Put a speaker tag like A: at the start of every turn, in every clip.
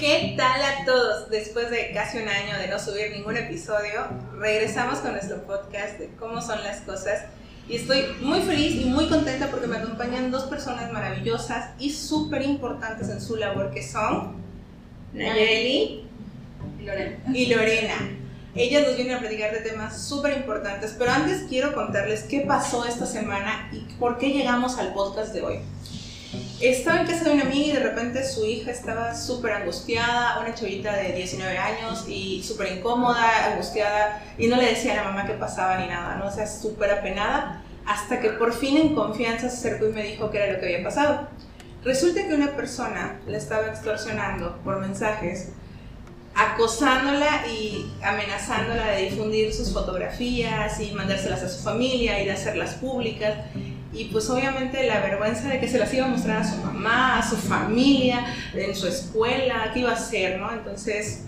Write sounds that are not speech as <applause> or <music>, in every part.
A: ¿Qué tal a todos? Después de casi un año de no subir ningún episodio, regresamos con nuestro podcast de cómo son las cosas. Y estoy muy feliz y muy contenta porque me acompañan dos personas maravillosas y súper importantes en su labor que son Nayeli
B: y Lorena.
A: y Lorena. Ellas nos vienen a platicar de temas súper importantes, pero antes quiero contarles qué pasó esta semana y por qué llegamos al podcast de hoy. Estaba en casa de una amiga y de repente su hija estaba súper angustiada, una chavita de 19 años y súper incómoda, angustiada, y no le decía a la mamá qué pasaba ni nada, ¿no? O sea, súper apenada, hasta que por fin en confianza se acercó y me dijo qué era lo que había pasado. Resulta que una persona la estaba extorsionando por mensajes, acosándola y amenazándola de difundir sus fotografías y mandárselas a su familia y de hacerlas públicas y pues obviamente la vergüenza de que se las iba a mostrar a su mamá, a su familia, en su escuela, qué iba a hacer, ¿no? Entonces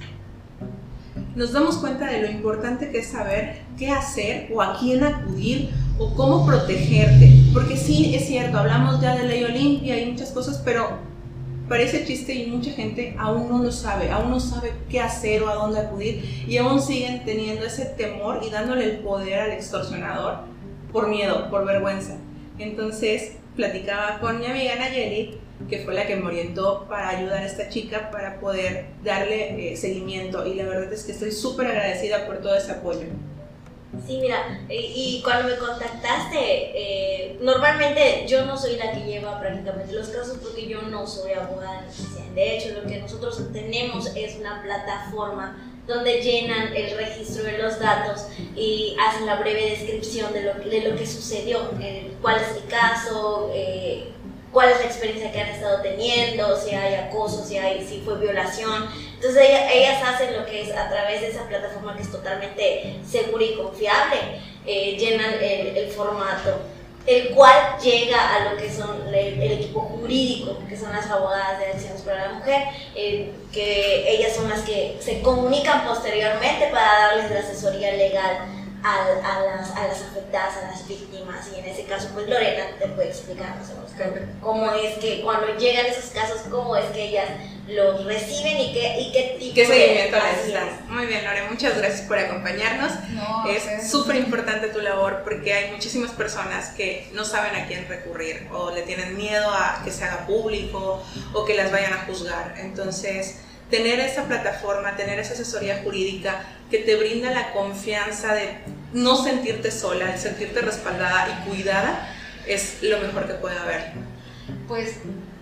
A: nos damos cuenta de lo importante que es saber qué hacer o a quién acudir o cómo protegerte, porque sí es cierto, hablamos ya de ley Olimpia y muchas cosas, pero parece chiste y mucha gente aún no lo sabe, aún no sabe qué hacer o a dónde acudir y aún siguen teniendo ese temor y dándole el poder al extorsionador por miedo, por vergüenza. Entonces platicaba con mi amiga Nayeli, que fue la que me orientó para ayudar a esta chica para poder darle eh, seguimiento y la verdad es que estoy súper agradecida por todo ese apoyo.
C: Sí, mira, y, cuando me contactaste, eh, normalmente yo no soy la que lleva prácticamente los casos porque yo no soy abogada. De hecho, lo que nosotros tenemos es una plataforma donde llenan el registro de los datos y hacen la breve descripción de lo, de lo que sucedió, eh, cuál es el caso, eh, cuál es la experiencia que han estado teniendo, si hay acoso, si, hay, si fue violación. Entonces ellas, hacen lo que es a través de esa plataforma que es totalmente segura y confiable, eh, llenan el, el formato el cual llega a lo que son el, equipo jurídico, que son las abogadas de acciones para la mujer, eh, que ellas son las que se comunican posteriormente para darles la asesoría legal a, a, las, a las afectadas, a las víctimas, y en ese caso, pues Lorena te puede explicarnos cómo es que cuando llegan esos casos, cómo es que ellas los reciben y qué, y qué tipo
A: ¿Qué seguimiento les dan? Muy bien, Lore, muchas gracias por acompañarnos. es súper importante tu labor porque hay muchísimas personas que no saben a quién recurrir o le tienen miedo a que se haga público o que las vayan a juzgar. Entonces, tener esa plataforma, tener esa asesoría jurídica que te brinda la confianza de no sentirte sola, de sentirte respaldada y cuidada, es lo mejor que puede haber.
B: Pues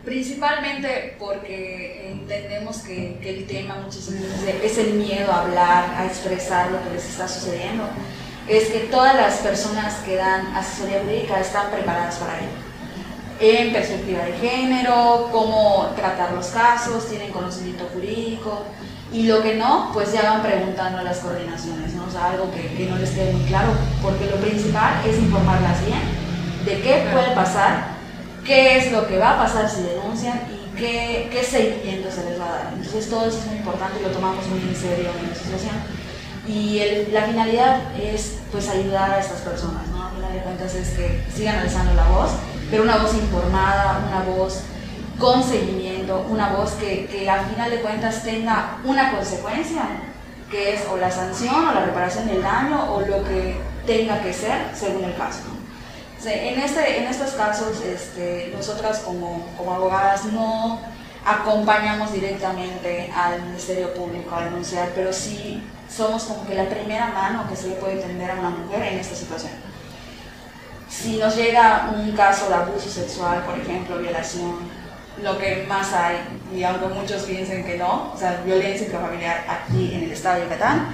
B: principalmente porque entendemos que, el tema muchas veces es el miedo a hablar, a expresar lo que les está sucediendo. Es que todas las personas que dan asesoría jurídica están preparadas para ello. En perspectiva de género, cómo tratar los casos, tienen conocimiento jurídico y lo que no, pues ya van preguntando a las coordinaciones, ¿no? O sea, algo que, que no les quede muy claro, porque lo principal es informarlas bien de qué puede pasar qué es lo que va a pasar si denuncian y qué, qué seguimiento se les va a dar. Entonces todo eso es muy importante y lo tomamos muy en serio en la asociación. Y la finalidad es pues ayudar a estas personas, ¿no? A final de cuentas es que sigan alzando la voz, pero una voz informada, una voz con seguimiento, una voz que, que al final de cuentas tenga una consecuencia, que es o la sanción o la reparación del daño o lo que tenga que ser según el caso en, este, en estos casos, este, nosotras como, como abogadas no acompañamos directamente al Ministerio Público a denunciar, pero sí somos como que la primera mano que se le puede tender a una mujer en esta situación. Si nos llega un caso de abuso sexual, por ejemplo, violación, lo que más hay, y aunque muchos piensen que no, o sea, violencia intrafamiliar aquí en el estado de Yucatán,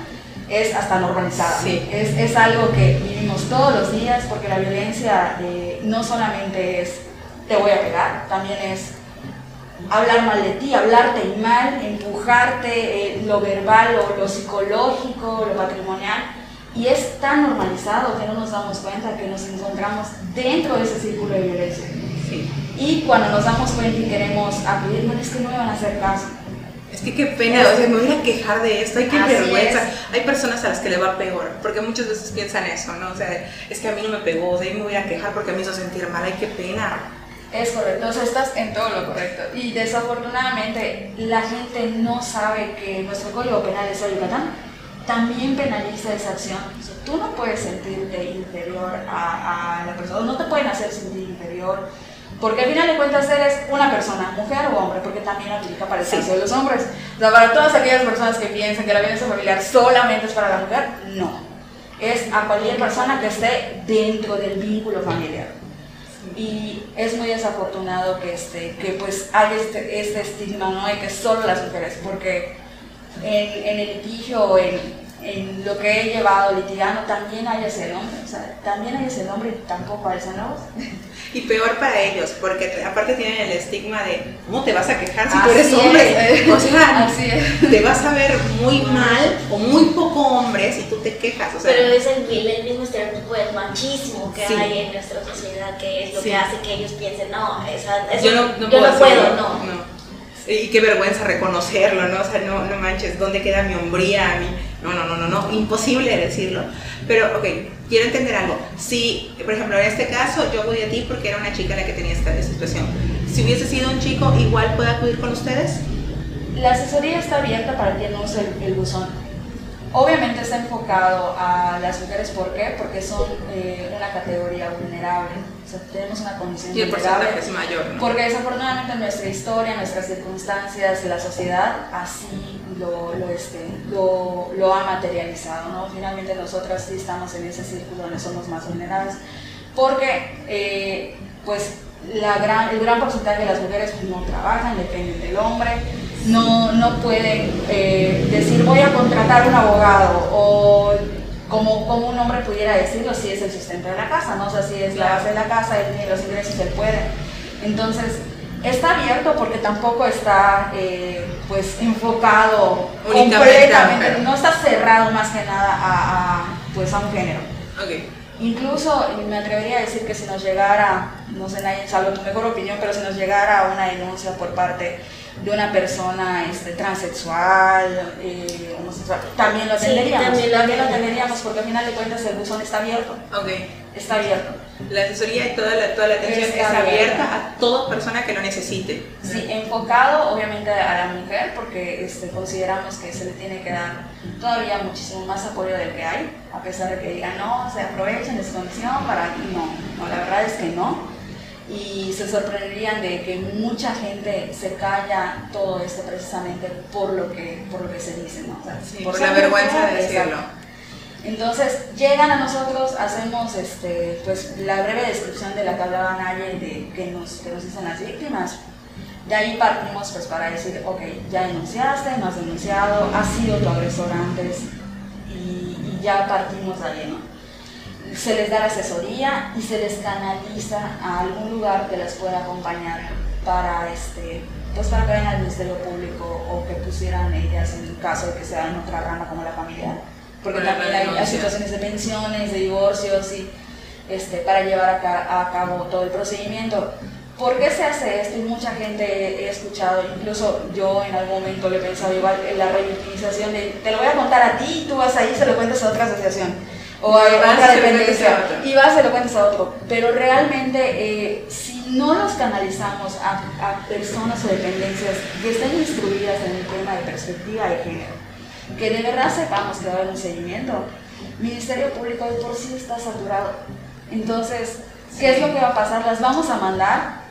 B: es hasta normalizada. Es, es, algo que vivimos todos los días porque la violencia eh, no solamente es te voy a pegar, también es hablar mal de ti, hablarte mal, empujarte, eh, lo verbal o lo psicológico, lo patrimonial. Y es tan normalizado que no nos damos cuenta que nos encontramos dentro de ese círculo de violencia. Y cuando nos damos cuenta y queremos acudir, no es que no me van a hacer caso
A: es que qué pena, o sea, me voy a quejar de esto, hay que vergüenza. Hay personas a las que le va peor, porque muchas veces piensan eso, ¿no? O sea, es que a mí no me pegó, o sea, me voy a quejar porque me hizo sentir mal, ay, qué pena.
B: Es correcto, o sea, estás en todo lo correcto. Y desafortunadamente la gente no sabe que nuestro Código Penal de Yucatán también penaliza esa acción. tú no puedes sentirte inferior a, a la persona, no te pueden hacer sentir inferior porque al final de cuentas eres una persona, mujer o hombre, porque también aplica para el caso de los hombres. O sea, para todas aquellas personas que piensan que la violencia familiar solamente es para la mujer, no. Es a cualquier persona que esté dentro del vínculo familiar. Y es muy desafortunado que, este, que pues haya este, este estigma, ¿no? De que solo las mujeres, porque en, en el litigio, en, en lo que he llevado litigando, también hay ese hombre, o sea, también hay ese hombre y tampoco hay ese nuevo.
A: Y peor para ellos, porque aparte tienen el estigma de cómo te vas a quejar si tú eres hombre. O sea, te vas a ver muy mal o muy poco hombre si tú te quejas. O sea,
C: Pero es el, mismo estereotipo del machismo que hay en nuestra sociedad, que es lo que hace que ellos piensen, no, esa, yo no, no, puedo, no. no.
A: Y qué vergüenza reconocerlo, ¿no? O sea, no, no manches, ¿dónde queda mi hombría? Mi... No, no, no, no, no, imposible decirlo. Pero, ok, quiero entender algo. Si, por ejemplo, en este caso, yo voy a ti porque era una chica la que tenía esta, situación. Si hubiese sido un chico, ¿igual puede acudir con ustedes?
B: La asesoría está abierta para quien no use el, buzón. Obviamente está enfocado a las mujeres, ¿por qué? Porque son eh, una categoría vulnerable. O sea, tenemos una condición
A: y el porcentaje es mayor.
B: Porque desafortunadamente nuestra historia, nuestras circunstancias, la sociedad así lo, lo, este, lo, lo, ha materializado. ¿no? Finalmente nosotras sí estamos en ese círculo donde somos más vulnerables. Porque eh, pues la gran, el gran porcentaje de las mujeres no trabajan, dependen del hombre, no, no pueden eh, decir voy a contratar un abogado o como, como un hombre pudiera decirlo si es el sustento de la casa, ¿no? O sea, si es la base de la casa, él tiene los ingresos, él puede. Entonces, está abierto porque tampoco está eh, pues enfocado completamente, no está cerrado más que nada a, pues a un género.
A: Okay.
B: Incluso me atrevería a decir que si nos llegara, no sé, nadie sabe tu mejor opinión, pero si nos llegara una denuncia por parte de una persona este, transexual, eh, homosexual, también lo atenderíamos. también, lo, atenderíamos porque al final de cuentas el buzón está abierto.
A: Okay.
B: Está abierto.
A: La asesoría y toda la, toda la atención está es abierta a toda persona que lo necesite.
B: Sí, enfocado obviamente a la mujer porque este, consideramos que se le tiene que dar todavía muchísimo más apoyo del que hay, a pesar de que digan no, se aprovechen de su condición para... No, no, la verdad es que no y se sorprenderían de que mucha gente se calla todo esto precisamente por lo que, por lo que se dice, ¿no?
A: por la vergüenza de decirlo.
B: Entonces llegan a nosotros, hacemos este, pues, la breve descripción de la que hablaba Naye de que nos, que nos dicen las víctimas. De ahí partimos pues, para decir, ok, ya denunciaste, no has denunciado, has sido tu agresor antes y, y ya partimos de ahí, ¿no? Se les da la asesoría y se les canaliza a algún lugar que les pueda acompañar para, este, pues para que vayan al Ministerio Público o que pusieran ellas en caso de que sea en otra rama como la familiar. Porque también hay, situaciones de pensiones, de divorcios y este, para llevar a, cabo todo el procedimiento. ¿Por qué se hace esto? Y mucha gente he escuchado, incluso yo en algún momento le he pensado igual en la revictimización de te lo voy a contar a ti y tú vas ahí y se lo cuentas a otra asociación o hay otra dependencia y vas y lo cuentas a otro. Pero realmente, eh, si no los canalizamos a, a, personas o dependencias que estén instruidas en el tema de perspectiva de género, que de verdad sepamos que va a haber un seguimiento, Ministerio Público de por sí está saturado. Entonces, ¿qué es lo que va a pasar? Las vamos a mandar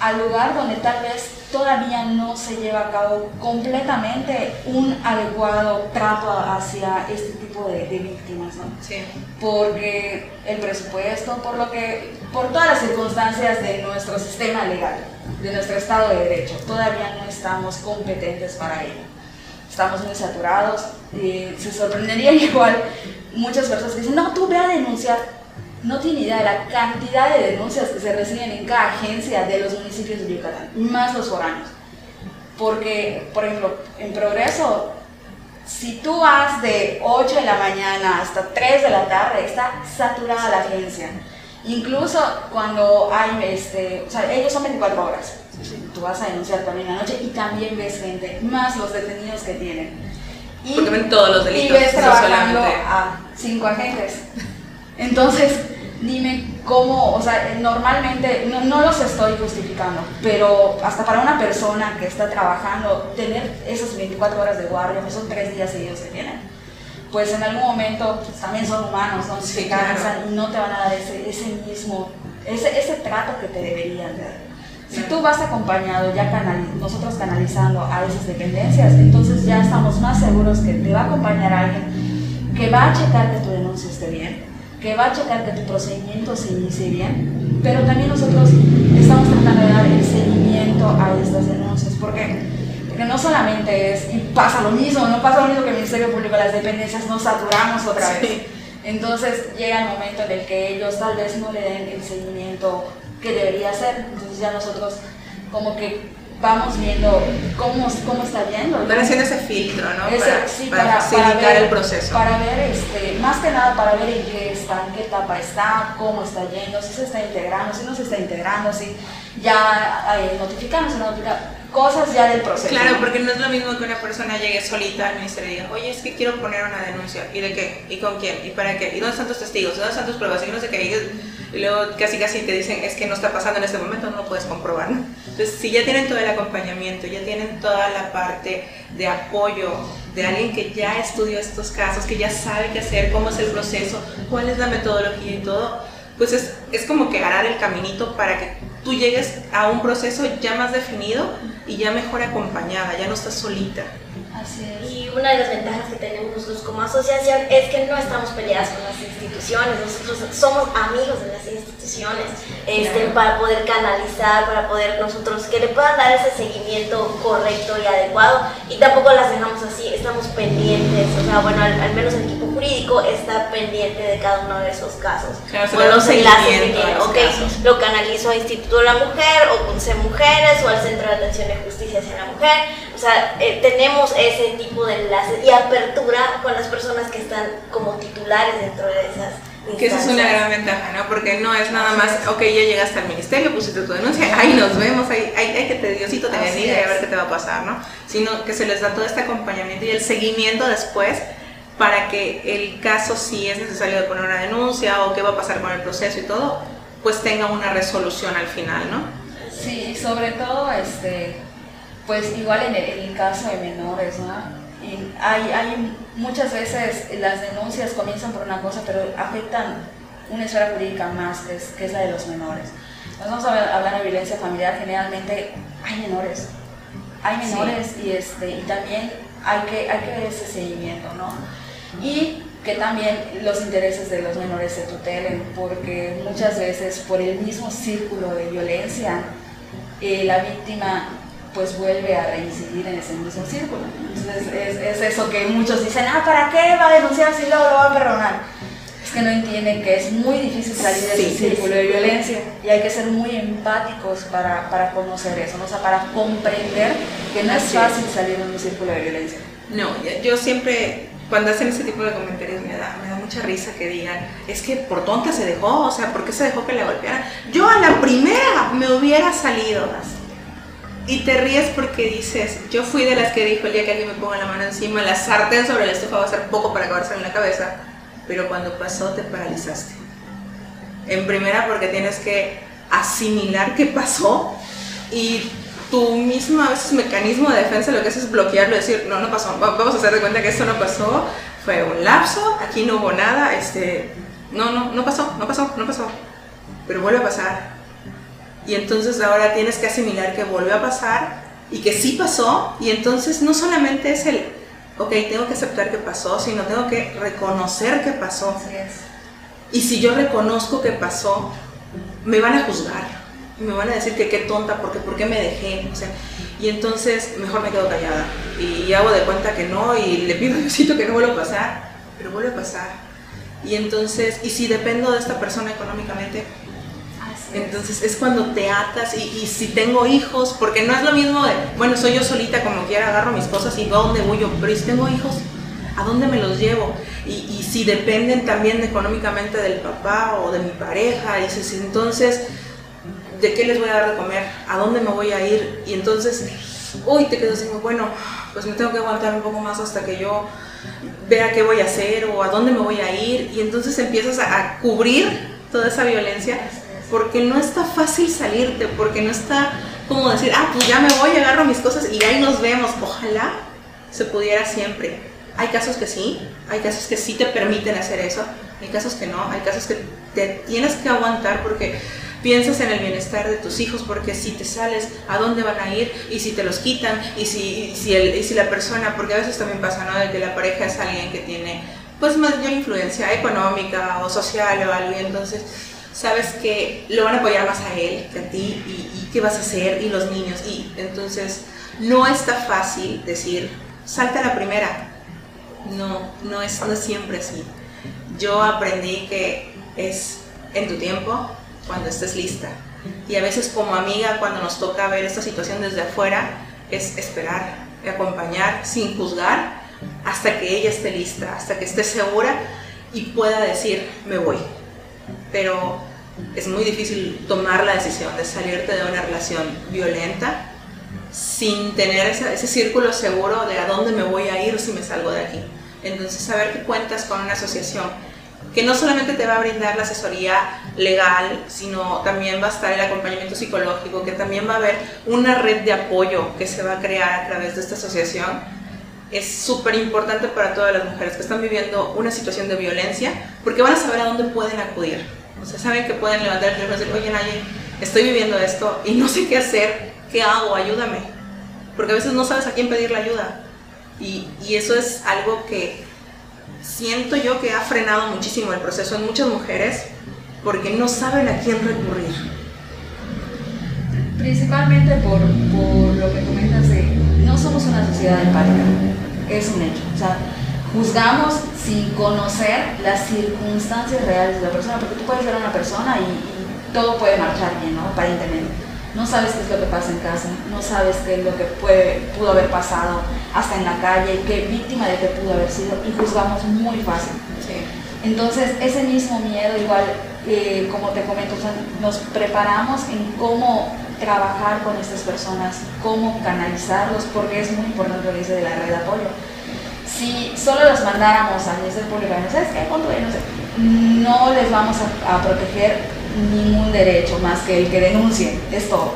B: al lugar donde tal vez todavía no se lleva a cabo completamente un adecuado trato hacia este tipo de, víctimas, ¿no?
A: Sí.
B: Porque el presupuesto, por lo que, por todas las circunstancias de nuestro sistema legal, de nuestro Estado de Derecho, todavía no estamos competentes para ello. Estamos muy saturados y se sorprendería <laughs> igual muchas personas que dicen, no, tú ve a denunciar no tiene idea de la cantidad de denuncias que se reciben en cada agencia de los municipios de Yucatán, más los foráneos. Porque, por ejemplo, en Progreso, si tú vas de 8 de la mañana hasta 3 de la tarde, está saturada la agencia. Incluso cuando hay, este, o sea, ellos son 24 horas. Tú vas a denunciar también la noche y también ves gente, más los detenidos que tienen.
A: Y, Porque ven todos los delitos.
B: Y ves trabajando a cinco agentes. Entonces, dime cómo, o sea, normalmente, no, no, los estoy justificando, pero hasta para una persona que está trabajando, tener esas 24 horas de guardia, son tres días seguidos que tienen, pues en algún momento pues, también son humanos, ¿no? Se cansan y no te van a dar ese, ese mismo, ese, ese trato que te deberían dar. Si tú vas acompañado, ya nosotros canalizando a esas dependencias, entonces ya estamos más seguros que te va a acompañar alguien que va a checar que tu denuncia esté bien, que va a checar que tu procedimiento se inicie bien, pero también nosotros estamos tratando de dar el seguimiento a estas denuncias. ¿Por qué? Porque no solamente es, y pasa lo mismo, no pasa lo mismo que el Ministerio Público, las dependencias nos saturamos otra vez. Entonces llega el momento en el que ellos tal vez no le den el seguimiento que debería ser. Entonces ya nosotros como que vamos viendo cómo, cómo está yendo.
A: Van haciendo ese filtro, ¿no? para, sí, para, facilitar el proceso.
B: Para ver, este, más que nada, para ver en qué está, en qué etapa está, cómo está yendo, si se está integrando, si no se está integrando, si ya eh, notificando, si no cosas ya del proceso.
A: Claro, porque no es lo mismo que una persona llegue solita al ministerio y diga, oye, es que quiero poner una denuncia. ¿Y de qué? ¿Y con quién? ¿Y para qué? ¿Y dónde están tus testigos? ¿Dónde están tus pruebas? Y no sé qué. Y luego casi casi te dicen, es que no está pasando en este momento, no lo puedes comprobar. Entonces, si ya tienen todo el acompañamiento, ya tienen toda la parte de apoyo de alguien que ya estudió estos casos, que ya sabe qué hacer, cómo es el proceso, cuál es la metodología y todo, pues es, es como que arar el caminito para que tú llegues a un proceso ya más definido y ya mejor acompañada, ya no estás solita.
C: Y una de las ventajas que tenemos nosotros como asociación es que no estamos peleadas con las instituciones, nosotros somos amigos de las instituciones este, para poder canalizar, para poder nosotros que le puedan dar ese seguimiento correcto y adecuado. Y tampoco las dejamos así, estamos pendientes, o sea, bueno, al, menos el equipo jurídico está pendiente de cada uno de esos casos.
A: Claro, los enlaces que
C: okay, lo canalizo a Instituto de la Mujer o con C Mujeres o al Centro de Atención de Justicia hacia la Mujer, sea, eh, tenemos ese tipo de enlaces y apertura con las personas que están como titulares dentro de esas
A: que esa es una gran ventaja, ¿no? Porque no es nada más, ok, ya llegaste al ministerio, pusiste tu denuncia, ahí nos vemos, ahí, hay que te Diosito te bendiga y a ver qué te va a pasar, ¿no? Sino que se les da todo este acompañamiento y el seguimiento después para que el caso, si es necesario de poner una denuncia o qué va a pasar con el proceso y todo, pues tenga una resolución al final, ¿no?
B: Sí, sobre todo, este, pues igual en el, caso de menores, ¿no? Y hay, hay muchas veces las denuncias comienzan por una cosa, pero afectan una esfera jurídica más, que es, que es la de los menores. Cuando vamos a hablar de violencia familiar, generalmente hay menores, hay menores y, este, y también hay que, hay que ver ese seguimiento, ¿no? Y que también los intereses de los menores se tutelen, porque muchas veces por el mismo círculo de violencia, eh, la víctima pues vuelve a reincidir en ese mismo círculo. Entonces es, eso que muchos dicen, ah, ¿para qué va a denunciar si luego lo va a perdonar? Es que no entienden que es muy difícil salir de ese círculo de violencia y hay que ser muy empáticos para, para conocer eso, ¿no? o sea, para comprender que no es fácil salir de un círculo de violencia.
A: No, yo siempre, cuando hacen ese tipo de comentarios, me da, me da mucha risa que digan, es que por tonta se dejó, o sea, ¿por qué se dejó que le golpearan? Yo a la primera me hubiera salido así y te ríes porque dices, yo fui de las que dijo el día que alguien me ponga la mano encima, la sartén sobre el estufa va a ser poco para acabarse en la cabeza, pero cuando pasó te paralizaste. En primera porque tienes que asimilar qué pasó y tu mismo a veces mecanismo de defensa lo que hace es bloquearlo, decir, no, no pasó, vamos a hacer de cuenta que esto no pasó, fue un lapso, aquí no hubo nada, este, no, no, no pasó, no pasó, no pasó, pero vuelve a pasar y entonces ahora tienes que asimilar que volvió a pasar y que sí pasó. Y entonces no solamente es el, ok, tengo que aceptar que pasó, sino tengo que reconocer que pasó. Y si yo reconozco que pasó, me van a juzgar, me van a decir que qué tonta, porque por qué me dejé, y entonces mejor me quedo callada. Y, hago de cuenta que no y le pido a Diosito que no vuelva a pasar, pero vuelve a pasar. Y entonces, y si dependo de esta persona económicamente, entonces es cuando te atas y, si tengo hijos, porque no es lo mismo de, bueno, soy yo solita como quiera, agarro mis cosas y dónde voy yo, pero si tengo hijos, ¿a dónde me los llevo? Y, si dependen también económicamente del papá o de mi pareja, dices, entonces, ¿de qué les voy a dar de comer? ¿A dónde me voy a ir? Y entonces, uy, te quedas así, bueno, pues me tengo que aguantar un poco más hasta que yo vea qué voy a hacer o a dónde me voy a ir. Y entonces empiezas a cubrir toda esa violencia, porque no está fácil salirte, porque no está como decir, ah, pues ya me voy, agarro mis cosas y ahí nos vemos. Ojalá se pudiera siempre. Hay casos que sí, hay casos que sí te permiten hacer eso, hay casos que no, hay casos que te tienes que aguantar porque piensas en el bienestar de tus hijos, porque si te sales, ¿a dónde van a ir? Y si te los quitan, y si, si, el, y si la persona, porque a veces también pasa, ¿no? De que la pareja es alguien que tiene pues mayor influencia económica o social o algo, y entonces sabes que lo van a apoyar más a él que a ti, y, qué vas a hacer, y los niños, y entonces no está fácil decir, salta la primera. No, no es, no es siempre así. Yo aprendí que es en tu tiempo, cuando estés lista. Y a veces como amiga, cuando nos toca ver esta situación desde afuera, es esperar, acompañar sin juzgar hasta que ella esté lista, hasta que esté segura y pueda decir, me voy. Pero es muy difícil tomar la decisión de salirte de una relación violenta sin tener ese, ese, círculo seguro de a dónde me voy a ir si me salgo de aquí. Entonces, saber que cuentas con una asociación que no solamente te va a brindar la asesoría legal, sino también va a estar el acompañamiento psicológico, que también va a haber una red de apoyo que se va a crear a través de esta asociación. Es súper importante para todas las mujeres que están viviendo una situación de violencia, porque van a saber a dónde pueden acudir. O sea, saben que pueden levantar el teléfono y decir, oye, Naye, estoy viviendo esto y no sé qué hacer, ¿qué hago? Ayúdame. Porque a veces no sabes a quién pedir la ayuda. Y, y eso es algo que siento yo que ha frenado muchísimo el proceso en muchas mujeres porque no saben a quién recurrir.
B: Principalmente por, por lo que comentas de somos una sociedad empática, es un hecho. O sea, juzgamos sin conocer las circunstancias reales de la persona, porque tú puedes ver a una persona y, y todo puede marchar bien, ¿no? Aparentemente no sabes qué es lo que pasa en casa, no sabes qué es lo que puede, pudo haber pasado hasta en la calle, qué víctima de qué pudo haber sido y juzgamos muy fácil. Entonces, ese mismo miedo, igual, eh, como te comento, nos preparamos en cómo trabajar con estas personas, cómo canalizarlos, porque es muy importante lo que dice de la red de apoyo. Si solo los mandáramos a del público, ¿sabes qué? No les vamos a, a proteger ningún derecho más que el que denuncien, es todo.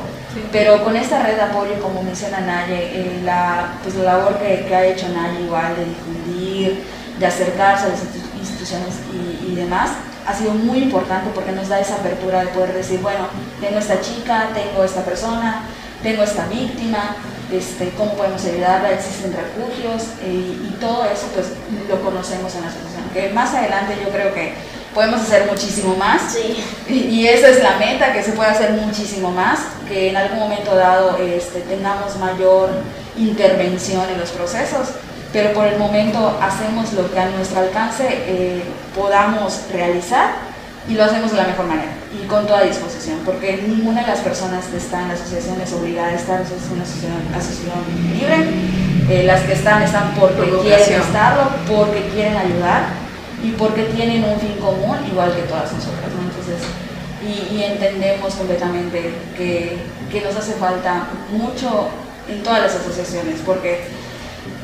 B: Pero con esta red de apoyo, como menciona Naye, eh, la, pues la labor que, que, ha hecho Naye igual de difundir, de acercarse a las instituciones y, y, demás, ha sido muy importante porque nos da esa apertura de poder decir, bueno, tengo esta chica, tengo esta persona, tengo esta víctima, este, cómo podemos ayudarla, existen refugios eh, y todo eso pues lo conocemos en la asociación. Que más adelante yo creo que podemos hacer muchísimo más.
C: Sí.
B: Y, esa es la meta, que se pueda hacer muchísimo más, que en algún momento dado este, tengamos mayor intervención en los procesos, pero por el momento hacemos lo que a nuestro alcance eh, podamos realizar y lo hacemos de la mejor manera y con toda disposición, porque ninguna de las personas que están en la asociación es obligada a estar, es una asociación, asociación libre, eh, las que están están porque quieren estarlo, porque quieren ayudar y porque tienen un fin común igual que todas nosotras. ¿no? Entonces, y, y, entendemos completamente que, que, nos hace falta mucho en todas las asociaciones, porque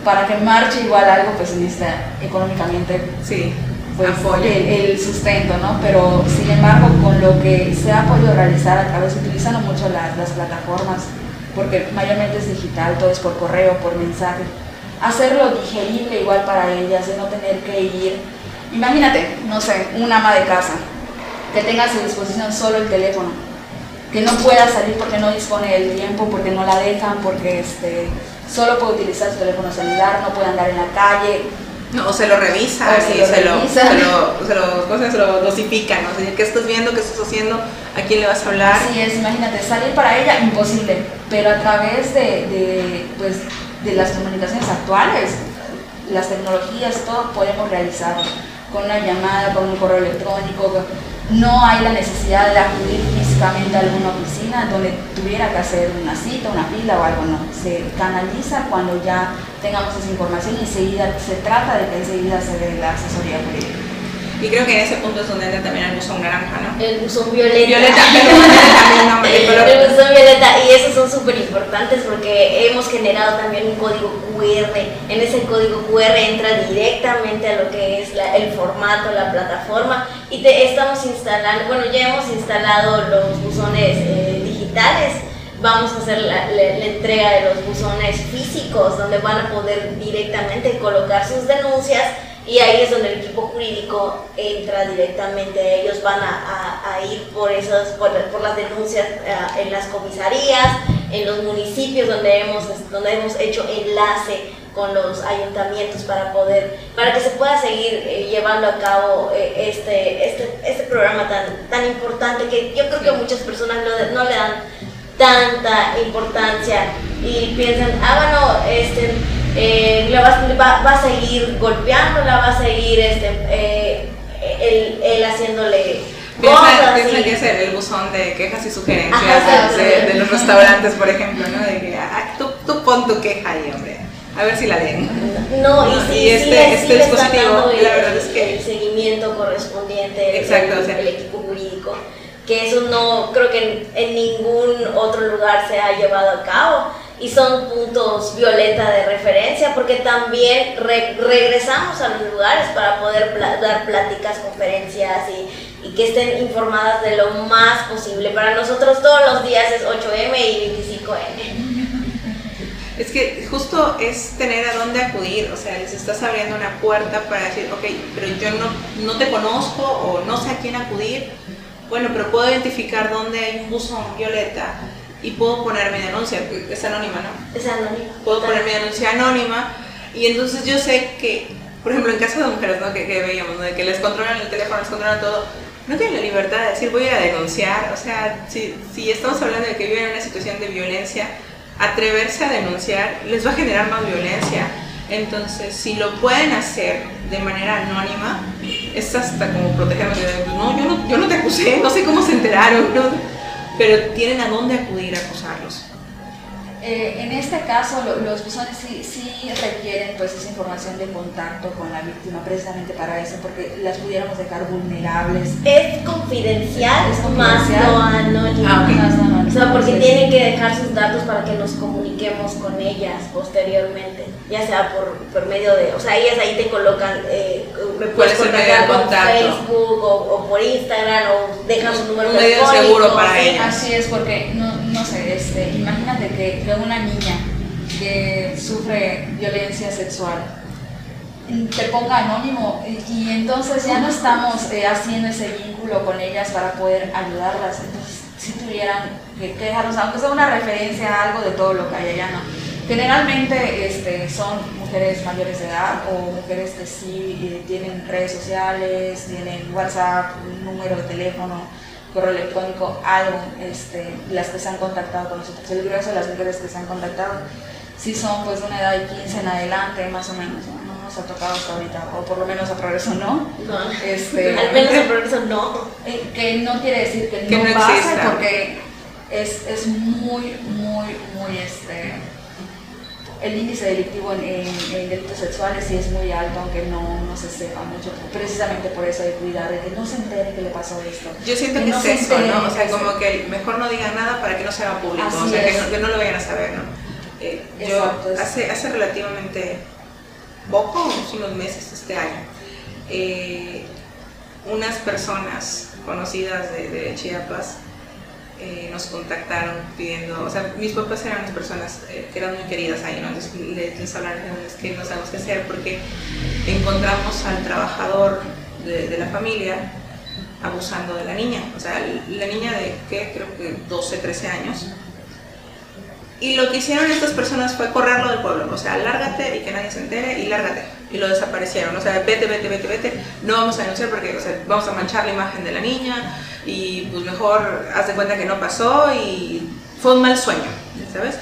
B: para que marche igual algo, pues necesita económicamente
A: sí,
B: pues, el, el, sustento, ¿no? Pero sin embargo, con lo que se ha podido realizar a través, utilizando mucho las, las plataformas, porque mayormente es digital, todo es por correo, por mensaje, hacerlo digerible igual para ellas, de no tener que ir Imagínate, no sé, una ama de casa que tenga a su disposición solo el teléfono, que no pueda salir porque no dispone del tiempo, porque no la dejan, porque este, solo puede utilizar su teléfono celular, no puede andar en la calle.
A: No, o se lo revisa, o se, lo se, lo, se, lo, se, lo, se lo dosifican, ¿no? ¿qué estás viendo, qué estás haciendo, a quién le vas a hablar?
B: Así es, imagínate, salir para ella imposible, pero a través de, de, pues, de las comunicaciones actuales, las tecnologías, todo podemos realizarlo con una llamada, con un correo electrónico. No hay la necesidad de acudir físicamente a alguna oficina donde tuviera que hacer una cita, una fila o algo, no. Se canaliza cuando ya tengamos esa información y enseguida se trata de que enseguida se dé la asesoría jurídica.
A: Y creo que en ese punto es donde entra también el buzón naranja, ¿no?
C: El buzón violeta.
A: Violeta, <laughs> no, <laughs>
C: el, el buzón violeta. Y esos son súper importantes porque hemos generado también un código QR. En ese código QR entra directamente a lo que es el formato, la plataforma y te estamos instalando, bueno, ya hemos instalado los buzones eh, digitales. Vamos a hacer la, la, entrega de los buzones físicos donde van a poder directamente colocar sus denuncias y ahí es donde el equipo jurídico entra directamente, ellos van a, a, ir por, esas, por, por las denuncias eh, en las comisarías, en los municipios donde hemos, donde hemos hecho enlace con los ayuntamientos para poder, para que se pueda seguir eh, llevando a cabo eh, este, este, este programa tan, tan importante que yo creo que muchas personas no, no le dan tanta importancia y piensan, ah, bueno, este eh, la va, va, a seguir golpeándola, va a seguir este, eh, él, haciéndole
A: Piensa, piensa que es el, buzón de quejas y sugerencias de, los restaurantes, por ejemplo, ¿no? De que ah, tú, tú, pon tu queja ahí, hombre. A ver si la leen.
C: No, y, sí, este,
A: este dispositivo,
C: el,
A: la verdad es que.
C: El seguimiento correspondiente Exacto, del equipo jurídico, que eso no creo que en, en ningún otro lugar se ha llevado a cabo y son puntos violeta de referencia porque también regresamos a los lugares para poder dar pláticas, conferencias y, que estén informadas de lo más posible. Para nosotros todos los días es 8M y 25N.
A: Es que justo es tener a dónde acudir, o sea, les estás abriendo una puerta para decir, ok, pero yo no, no te conozco o no sé a quién acudir. Bueno, pero puedo identificar dónde hay un buzón violeta y puedo poner mi denuncia, es anónima, ¿no?
C: Es anónima.
A: Puedo poner mi denuncia anónima y entonces yo sé que, por ejemplo, en caso de mujeres, ¿no? Que, veíamos, ¿no? De que les controlan el teléfono, les controlan todo, no tienen la libertad de decir voy a denunciar, o sea, si, si estamos hablando de que viven en una situación de violencia, atreverse a denunciar les va a generar más violencia. Entonces, si lo pueden hacer de manera anónima, es hasta como protegerme no, yo no, yo no te acusé, no sé cómo se enteraron, ¿no? Pero tienen a dónde acudir a acusarlos.
B: Eh, en este caso, los buzones sí, sí, requieren pues esa información de contacto con la víctima precisamente para eso, porque las pudiéramos dejar vulnerables.
C: Es confidencial, ¿Es más no anónimo. Ah, O sea, porque tienen que dejar sus datos para que nos comuniquemos con ellas posteriormente, ya sea por, por medio de, o sea, ellas ahí te colocan, eh, me puedes contactar por Facebook o, por Instagram o dejan su número
A: un medio seguro para ellas.
B: Así es, porque no, no sé, este, imagínate que una niña que sufre violencia sexual te ponga anónimo y, entonces ya no estamos eh, haciendo ese vínculo con ellas para poder ayudarlas. Entonces, si tuvieran que, dejarnos, aunque sea una referencia a algo de todo lo que hay allá, ¿no? Generalmente este, son mujeres mayores de edad o mujeres que sí eh, tienen redes sociales, tienen WhatsApp, un número de teléfono correo electrónico, algo, este, las que se han contactado con nosotros. El grueso de las mujeres que se han contactado sí son pues de una edad de 15 en adelante, más o menos. ¿no? nos ha tocado hasta ahorita, o por lo menos a progreso no.
C: no. Este, <laughs> Al menos a progreso no.
B: Eh, que no quiere decir que, no, no pasa, porque es, es muy, muy, muy este el índice delictivo en, delitos sexuales sí es muy alto, aunque no, no, se sepa mucho, precisamente por eso hay cuidado, de que no se entere que le pasó esto.
A: Yo siento que, es eso, ¿no? O sea, como que mejor no digan nada para que no se haga público, o sea, que no, lo vayan a saber, ¿no? Eh, yo hace, hace relativamente poco, unos meses este año, eh, unas personas conocidas de, de Chiapas eh, nos contactaron pidiendo, o sea, mis papás eran personas eh, que eran muy queridas ahí, ¿no? Entonces les, les hablaron, es que no sabemos qué hacer porque encontramos al trabajador de, de, la familia abusando de la niña, o sea, la niña de, ¿qué? Creo que 12, 13 años. Y lo que hicieron estas personas fue correrlo del pueblo, o sea, lárgate y que nadie se entere y lárgate. Y lo desaparecieron, o sea, vete, vete, vete, vete, no vamos a denunciar porque o sea, vamos a manchar la imagen de la niña, y pues mejor haz de cuenta que no pasó y fue un mal sueño, ¿sabes?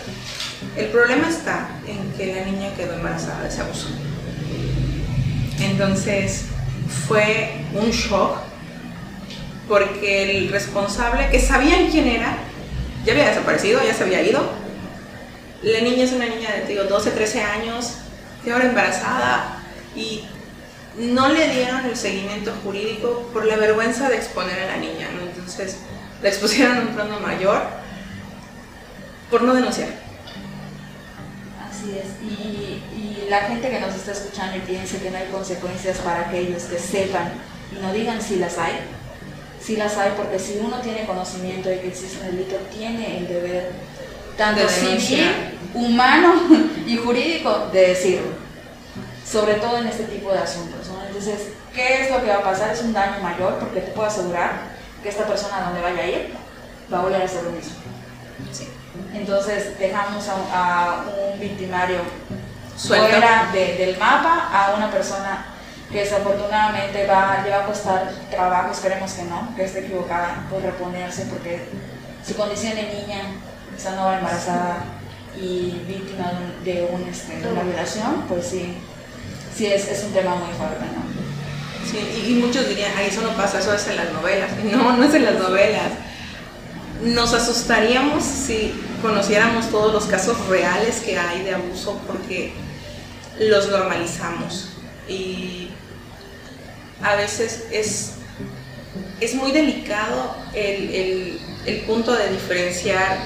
A: El problema está en que la niña quedó embarazada de ese abuso. Entonces fue un shock porque el responsable, que sabían quién era, ya había desaparecido, ya se había ido. La niña es una niña de digo, 12, 13 años, que ahora embarazada y no le dieron el seguimiento jurídico por la vergüenza de exponer a la niña, ¿no? Entonces la expusieron a un trono mayor por no denunciar.
B: Así es, y, y, la gente que nos está escuchando y piense que no hay consecuencias para aquellos que sepan y no digan si las hay, si las hay porque si uno tiene conocimiento de que existe un delito, tiene el deber tanto civil, humano <laughs> y jurídico de decirlo, sobre todo en este tipo de asuntos. Entonces, ¿qué es lo que va a pasar? Es un daño mayor porque te puedo asegurar que esta persona a donde vaya a ir va a volver a hacer lo mismo. Entonces dejamos a, un victimario fuera del mapa a una persona que desafortunadamente va, le va a costar trabajo, esperemos que no, que esté equivocada por reponerse porque su condición de niña, estando embarazada y víctima de, un, este, una violación, pues sí, sí es, es un tema muy fuerte.
A: Sí, y, muchos dirían, ay, eso no pasa, eso es en las novelas. No, no es en las novelas. Nos asustaríamos si conociéramos todos los casos reales que hay de abuso porque los normalizamos. Y a veces es, es muy delicado el, el, el punto de diferenciar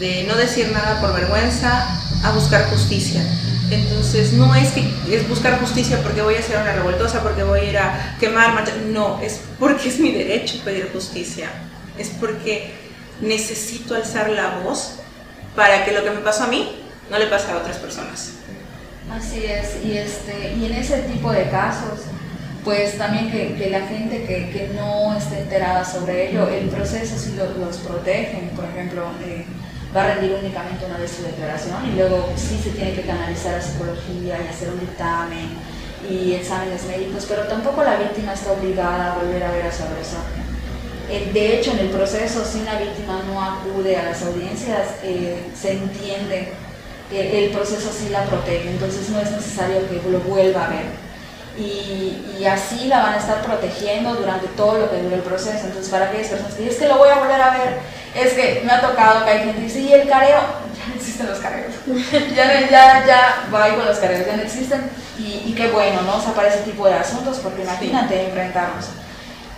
A: de no decir nada por vergüenza a buscar justicia. Entonces, no es que es buscar justicia porque voy a ser una revoltosa, porque voy a ir a quemar, no, es porque es mi derecho pedir justicia. Es porque necesito alzar la voz para que lo que me pasó a mí no le pase a otras personas.
B: Así es, y, este, y en ese tipo de casos, pues también que, la gente que, no esté enterada sobre ello, el proceso sí los, protege, por ejemplo, eh, va a rendir únicamente una vez su declaración y luego sí se tiene que canalizar a psicología y hacer un dictamen y exámenes médicos, pero tampoco la víctima está obligada a volver a ver a su agresor. Eh, de hecho, en el proceso, si una víctima no acude a las audiencias, eh, se entiende que el proceso sí la protege, entonces no es necesario que lo vuelva a ver. Y, y, así la van a estar protegiendo durante todo lo que dure el proceso. Entonces, para aquellas personas que es que lo voy a volver a ver, es que me ha tocado que hay gente que dice, y el careo, <laughs> ya no existen los careos, <laughs> ya, ya, ya va con los careos, ya no existen, y, y, qué bueno, ¿no? O sea, para ese tipo de asuntos, porque imagínate enfrentarnos.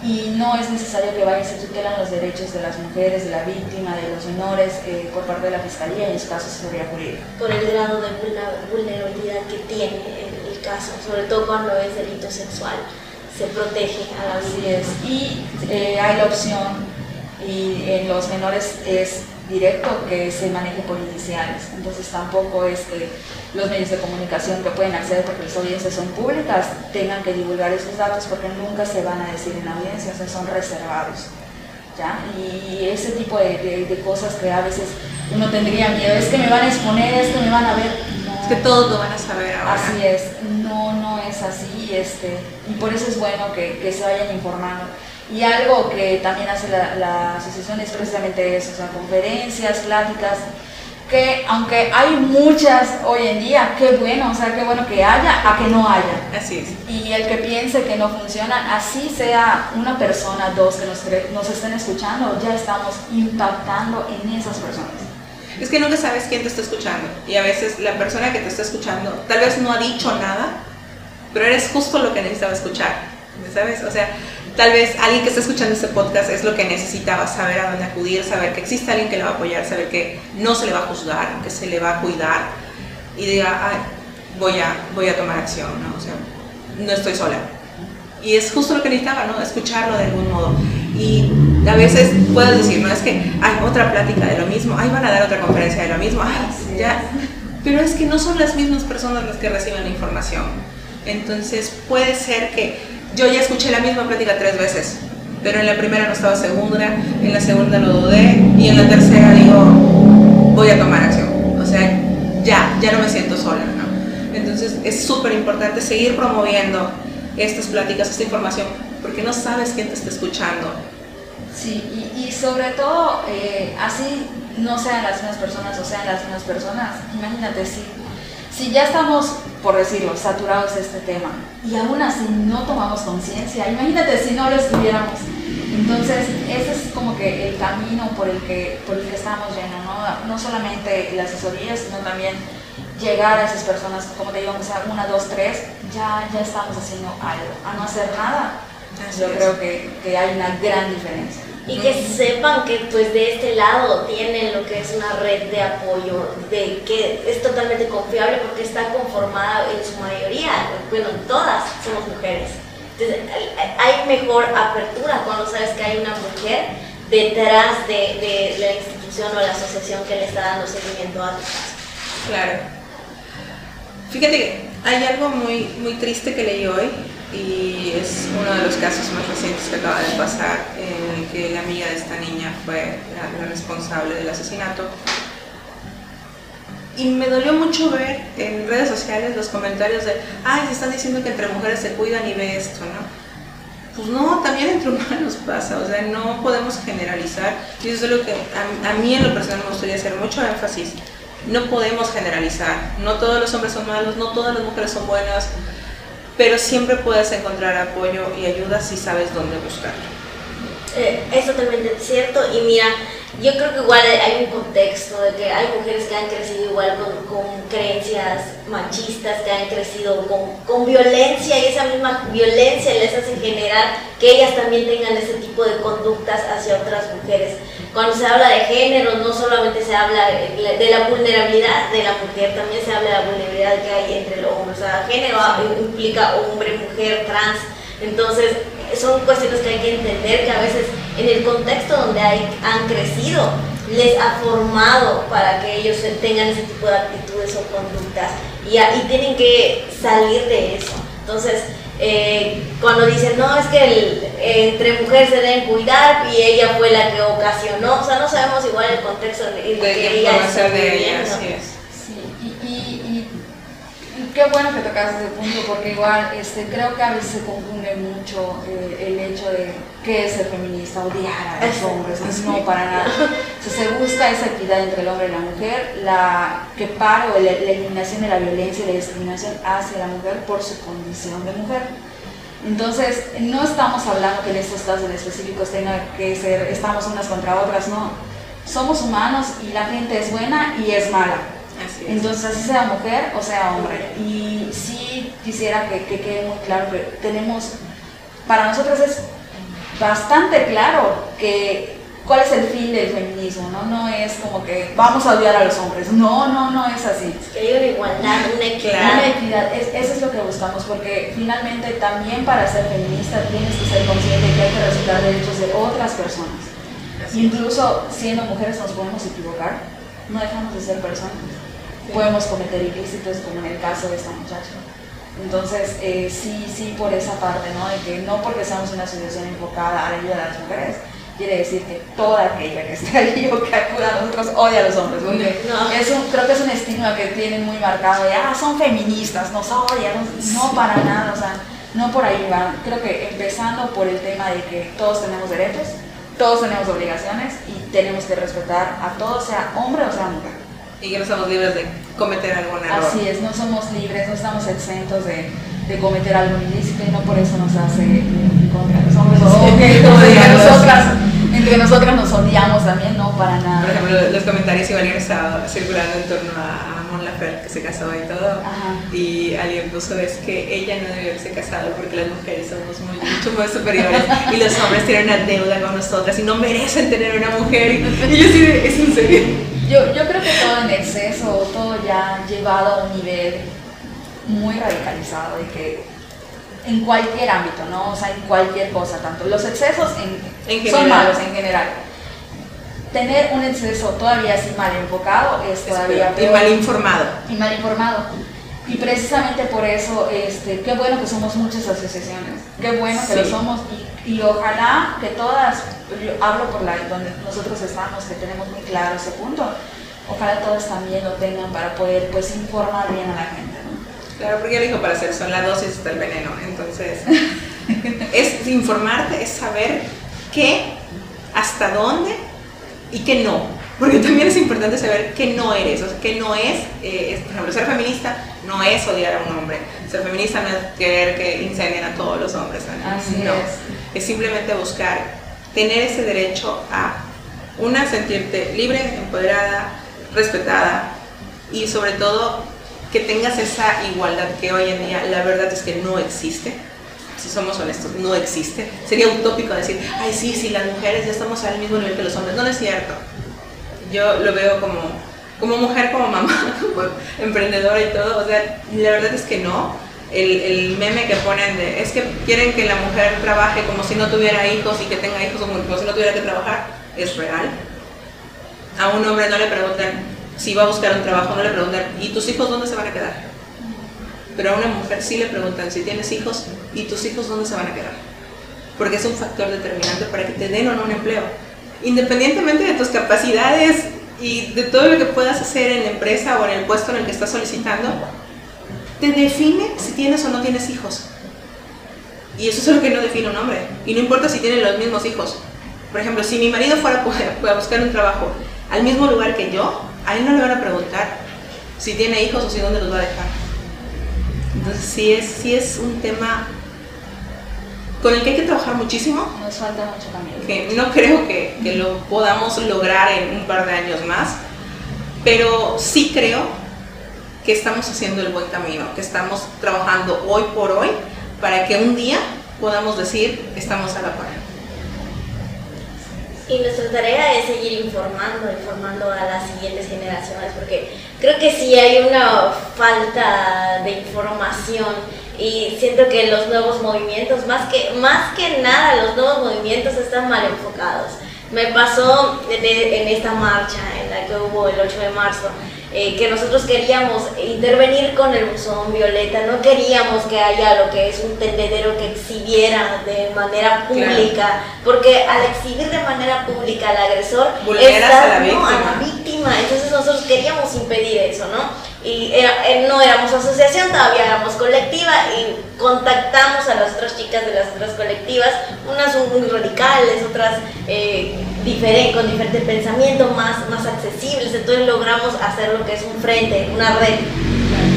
B: Y no es necesario que vaya y se tutelan los derechos de las mujeres, de la víctima, de los menores, eh, por parte de la Fiscalía y en su caso asesoría jurídica.
C: Por el grado de vulnerabilidad que tiene el, caso, sobre todo cuando es delito sexual, se protege a la
B: víctima. Así es. Y eh, hay la opción y en los menores es directo que se maneje por iniciales. Entonces tampoco es que los medios de comunicación que pueden acceder porque las audiencias son públicas tengan que divulgar esos datos porque nunca se van a decir en audiencias, son reservados. ¿ya? Y ese tipo de, de, cosas que a veces uno tendría miedo, es que me van a exponer, es que me van a ver.
A: es que todos lo van a saber ahora.
B: Así es, no, no es así. Este, y por eso es bueno que, que se vayan informando. Y algo que también hace la, asociación es precisamente eso, o sea, conferencias, pláticas, que aunque hay muchas hoy en día, qué bueno, o sea, qué bueno que haya a que no haya.
A: Así es.
B: Y el que piense que no funciona, así sea una persona, dos que nos, nos estén escuchando, ya estamos impactando en esas personas.
A: Es que nunca sabes quién te está escuchando y a veces la persona que te está escuchando tal vez no ha dicho nada, pero eres justo lo que necesitaba escuchar, ¿sabes? O sea, Tal vez alguien que está escuchando este podcast es lo que necesitaba, saber a dónde acudir, saber que existe alguien que le va a apoyar, saber que no se le va a juzgar, que se le va a cuidar y diga, voy, a, voy a tomar acción, ¿no? O sea, no estoy sola. Y es justo lo que necesitaba, ¿no? Escucharlo de algún modo. Y a veces puedes decir, no, es que hay otra plática de lo mismo, ahí van a dar otra conferencia de lo mismo, ay, ya. Pero es que no son las mismas personas las que reciben la información. Entonces puede ser que yo ya escuché la misma plática tres veces, pero en la primera no estaba segura, en la segunda lo dudé y en la tercera digo, voy a tomar acción. O sea, ya, ya no me siento sola. Entonces es súper importante seguir promoviendo estas pláticas, esta información, porque no sabes quién te está escuchando.
B: Sí, y, sobre todo, eh, así no sean las mismas personas o sean las mismas personas, imagínate si si ya estamos, por decirlo, saturados de este tema y aún así no tomamos conciencia, imagínate si no lo estuviéramos. Entonces, ese es como que el camino por el que, por el que estamos yendo, ¿no? No solamente la asesoría, sino también llegar a esas personas, como te digo, o sea, una, dos, tres, ya, ya estamos haciendo algo. A no hacer nada, yo creo que, que hay una gran diferencia.
C: Y que sepan que pues de este lado tienen lo que es una red de apoyo, de que es totalmente confiable porque está conformada en su mayoría, bueno, todas somos mujeres. Entonces hay mejor apertura cuando sabes que hay una mujer detrás de, la institución o la asociación que le está dando seguimiento a tu caso.
A: Claro. Fíjate que hay algo muy, muy triste que leí hoy y es uno de los casos más recientes que acaba de pasar, en el que la amiga de esta niña fue la, responsable del asesinato. Y me dolió mucho ver en redes sociales los comentarios de, ay, se están diciendo que entre mujeres se cuidan y ve esto, ¿no? Pues no, también entre humanos <laughs> pasa, o sea, no podemos generalizar. Y eso es lo que a, mí en lo personal me gustaría hacer mucho énfasis. No podemos generalizar. No todos los hombres son malos, no todas las mujeres son buenas pero siempre puedes encontrar apoyo y ayuda si sabes dónde buscarlo.
C: Eh, es totalmente cierto y mira, yo creo que igual hay un contexto de que hay mujeres que han crecido igual con, creencias machistas, que han crecido con, con, violencia y esa misma violencia les hace generar que ellas también tengan ese tipo de conductas hacia otras mujeres. Cuando se habla de género, no solamente se habla de la vulnerabilidad de la mujer, también se habla de la vulnerabilidad que hay entre los hombres. O sea, género implica hombre, mujer, trans. Entonces, son cuestiones que hay que entender que a veces en el contexto donde hay, han crecido les ha formado para que ellos tengan ese tipo de actitudes o conductas y, y tienen que salir de eso. Entonces, eh, cuando dicen, no, es que entre mujeres se deben cuidar y ella fue la que ocasionó, o sea, no sabemos igual el contexto en el que ella está viviendo.
B: Qué bueno que tocas ese punto porque igual este, creo que a veces se confunde mucho eh, el hecho de qué es ser feminista, odiar a los hombres, no para nada. se busca esa equidad entre el hombre y la mujer, la que paro la, eliminación de la violencia y la discriminación hacia la mujer por su condición de mujer. Entonces, no estamos hablando que en estos casos en específicos tenga que ser, estamos unas contra otras, no. Somos humanos y la gente es buena y es mala entonces, así sea mujer o sea hombre. Y sí quisiera que, quede muy claro que tenemos, para nosotros es bastante claro que cuál es el fin del feminismo, ¿no? No es como que vamos a odiar a los hombres, no, no, no es así.
C: Es que hay una igualdad, una equidad.
B: Una equidad, eso es lo que buscamos, porque finalmente también para ser feminista tienes que ser consciente que hay que respetar derechos de otras personas. Incluso siendo mujeres nos podemos equivocar, no dejamos de ser personas podemos cometer ilícitos, como en el caso de esta muchacha. Entonces, eh, sí, sí, por esa parte, ¿no? De que no porque seamos una asociación enfocada a la ayuda de las mujeres, quiere decir que toda aquella que esté ahí <laughs> o que acuda a nosotros odia a los hombres. Porque es un, creo que es un estigma que tienen muy marcado de, ah, son feministas, nos odian. No, para nada, o sea, no por ahí van. Creo que empezando por el tema de que todos tenemos derechos, todos tenemos obligaciones y tenemos que respetar a todos, sea hombre o sea mujer
A: y que no somos libres de cometer algún error.
B: Así es, no somos libres, no estamos exentos de, de cometer algún ilícito y no por eso nos hace contra los hombres que nosotras, entre nosotras nos odiamos también, no para nada.
A: Por ejemplo, los comentarios iban a circulando en torno a, Mon Laferte, que se casó y todo, y alguien puso es que ella no debió haberse casado porque las mujeres somos muy, mucho más superiores y los hombres tienen una deuda con nosotras y no merecen tener una mujer. Y, yo sí, es en serio.
B: Yo, yo creo que todo en exceso, todo ya llevado a un nivel muy radicalizado de que en cualquier ámbito, ¿no? O sea, en cualquier cosa, tanto los excesos en, son malos en general. Tener un exceso todavía así mal enfocado es todavía
A: peor. Y mal informado.
B: Y mal informado. Y precisamente por eso, este, qué bueno que somos muchas asociaciones, qué bueno que lo somos y, y, ojalá que todas, yo hablo por la donde nosotros estamos, que tenemos muy claro ese punto, ojalá todas también lo tengan para poder pues informar bien a la gente. ¿no?
A: Claro, porque ya dijo para hacer, son la dosis del veneno, entonces <laughs> es informarte, es saber qué, hasta dónde y qué no. Porque también es importante saber qué no eres, o sea, qué no es, eh, por ejemplo, ser feminista no es odiar a un hombre, ser feminista no es querer que incendien a todos los hombres,
B: ¿no?
A: es. Es simplemente buscar tener ese derecho a, una, sentirte libre, empoderada, respetada y sobre todo que tengas esa igualdad que hoy en día la verdad es que no existe. si somos honestos, no existe. Sería utópico decir, ay, sí, sí, las mujeres ya estamos al mismo nivel que los hombres. No, es cierto. Yo lo veo como, como mujer, como mamá, <laughs> como emprendedora y todo. O sea, la verdad es que no. El, el, meme que ponen de, es que quieren que la mujer trabaje como si no tuviera hijos y que tenga hijos como, como si no tuviera que trabajar, es real. A un hombre no le preguntan si va a buscar un trabajo, no le preguntan, ¿y tus hijos dónde se van a quedar? Pero a una mujer sí le preguntan si tienes hijos y tus hijos dónde se van a quedar. Porque es un factor determinante para que te den o no un empleo. Independientemente de tus capacidades y de todo lo que puedas hacer en la empresa o en el puesto en el que estás solicitando, te define si tienes o no tienes hijos. Y eso es lo que no define un hombre. Y no importa si tiene los mismos hijos. Por ejemplo, si mi marido fuera <laughs> a buscar un trabajo al mismo lugar que yo, a él no le van a preguntar si tiene hijos o si dónde los va a dejar. Entonces sí es, sí es un tema con el que hay que trabajar muchísimo.
B: Nos falta mucho camino.
A: Que no creo que, que lo podamos lograr en un par de años más, pero sí creo que estamos haciendo el buen camino, que estamos trabajando hoy por hoy para que un día podamos decir estamos a la par.
C: Y nuestra tarea es seguir informando, informando a las siguientes generaciones, porque creo que sí hay una falta de información y siento que los nuevos movimientos, más que, más que nada, los nuevos movimientos están mal enfocados. Me pasó en esta marcha en la que hubo el 8 de marzo, eh, que nosotros queríamos intervenir con el buzón violeta, no queríamos que haya lo que es un tendedero que exhibiera de manera pública, claro. porque al exhibir de manera pública al agresor,
A: está,
C: a, la
A: víctima.
C: a la víctima, entonces nosotros queríamos impedir eso, ¿no? Y era, eh, no éramos asociación, todavía éramos colectiva y contactamos a las otras chicas de las otras colectivas, unas muy radicales, otras eh, con diferente pensamiento, más, más accesibles, entonces logramos hacer lo que es un frente, una red.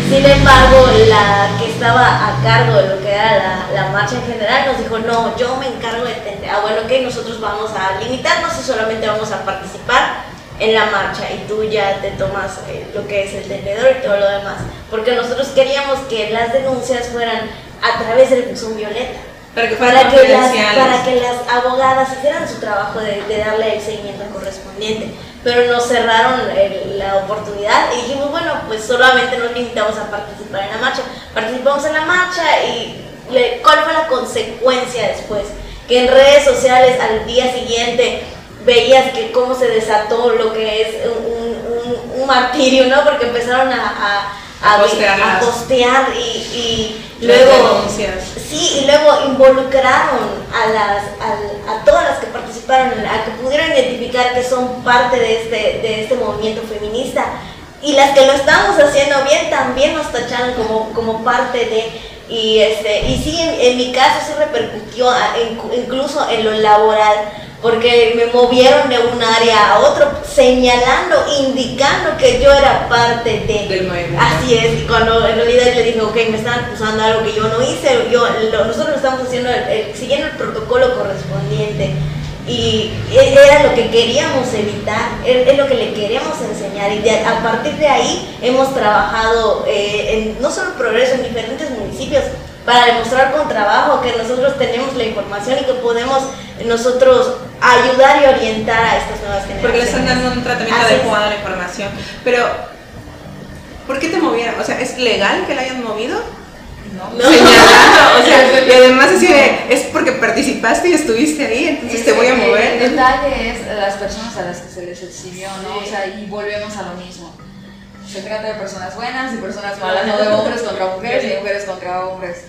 C: Sin embargo, la que estaba a cargo de lo que era la, la marcha en general nos dijo, no, yo me encargo de tener, ah, bueno, que nosotros vamos a limitarnos y solamente vamos a participar en la marcha y tú ya te tomas eh, lo que es el tendedor y todo lo demás. Porque nosotros queríamos que las denuncias fueran a través del buzón violeta.
A: Para que,
C: para que, las, para que las abogadas hicieran su trabajo de, de, darle el seguimiento correspondiente. Pero nos cerraron el, la oportunidad y dijimos, bueno, pues solamente nos limitamos a participar en la marcha. Participamos en la marcha y le, ¿cuál fue la consecuencia después? Que en redes sociales al día siguiente veías que cómo se desató lo que es un, un, un martirio, ¿no? Porque empezaron a, a a,
A: postear,
C: a postear y, y luego sí y luego involucraron a las a, a, todas las que participaron a que pudieron identificar que son parte de este de este movimiento feminista. Y las que lo estamos haciendo bien también nos tacharon como como parte de y este y sí en, en mi caso sí repercutió incluso en lo laboral porque me movieron de un área a otro, señalando, indicando que yo era parte de...
A: Del movimiento.
C: Así es, y cuando en realidad le dije, ok, me están acusando algo que yo no hice, yo, lo, nosotros estamos haciendo, el, el, siguiendo el protocolo correspondiente, y era lo que queríamos evitar, es lo que le queríamos enseñar, y de, a partir de ahí hemos trabajado eh, en no solo progreso en diferentes municipios, para demostrar con trabajo que nosotros tenemos la información y que podemos nosotros ayudar y orientar a estas nuevas generaciones.
A: Porque le están dando un tratamiento
C: Así
A: adecuado a la información. Pero, ¿por qué te movieron? O sea, ¿es legal que la hayan movido?
B: No.
C: No.
A: Señalando, o sea, <laughs> y además así de, es porque participaste y estuviste ahí, entonces
B: Es
A: te voy a mover.
B: El detalle es las personas a las que se les exhibió, ¿no? O sea, y volvemos a lo mismo. Se trata de personas buenas y personas malas, no de hombres contra mujeres ni mujeres contra hombres.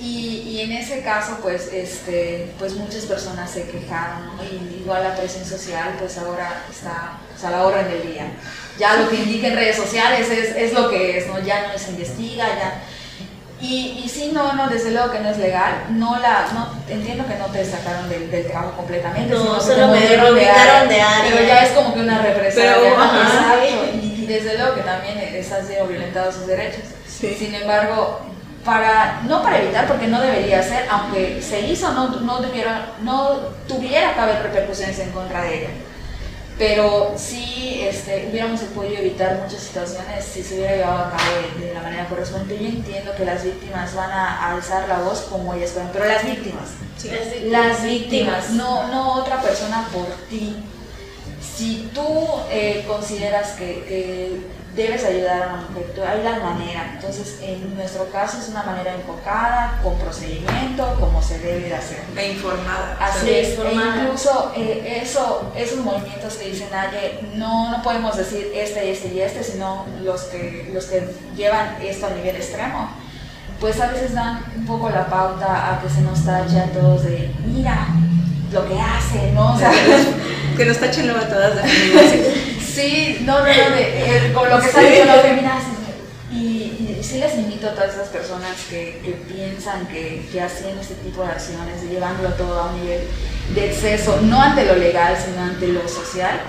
B: Y, y, en ese caso, pues, este, pues muchas personas se quejaron, ¿no? Y igual la presión social, pues ahora está pues, a la orden del día. Ya lo que indica en redes sociales es, es lo que es, ¿no? Ya no se investiga, ya. Y, y sí, no, no, desde luego que no es legal. No la, no, entiendo que no te sacaron del, del trabajo completamente.
C: No, solo me reubicaron de área.
B: Pero ya es como que una represalia.
A: Pero,
B: ¿no?
A: ajá.
B: Y, desde luego que también están siendo violentados sus derechos.
A: Sí.
B: Sin embargo, para, no para evitar, porque no debería ser, aunque se hizo, no, no, debiera, no tuviera que haber repercusiones en contra de ella. pero sí este, hubiéramos podido evitar muchas situaciones si se hubiera llevado a cabo de, de la manera correspondiente. Yo entiendo que las víctimas van a alzar la voz como ellas pueden, pero las víctimas,
A: Sí.
B: las víctimas, no, no otra persona por ti. Si tú eh, consideras que, que debes ayudar a una mujer, tú- hay la manera. Entonces, en nuestro caso es una manera enfocada, con procedimiento, como se debe de hacer.
A: E informada.
B: Así
C: Sí,
B: es, e incluso eh, eso, esos movimientos que dicen Aye, no, no podemos decir este, este y este, sino los que, los que llevan esto a nivel extremo, pues a veces dan un poco la pauta a que se nos tache a todos de, mira lo que hace, ¿no? O sea, <laughs>
A: que nos tachen luego a todas de. <laughs>
B: Sí, no, no, no, de, con lo que está diciendo. Y, y sí les invito a todas esas personas que, que piensan que, que haciendo este tipo de acciones, de llevándolo todo a un nivel de exceso, no ante lo legal, sino ante lo social,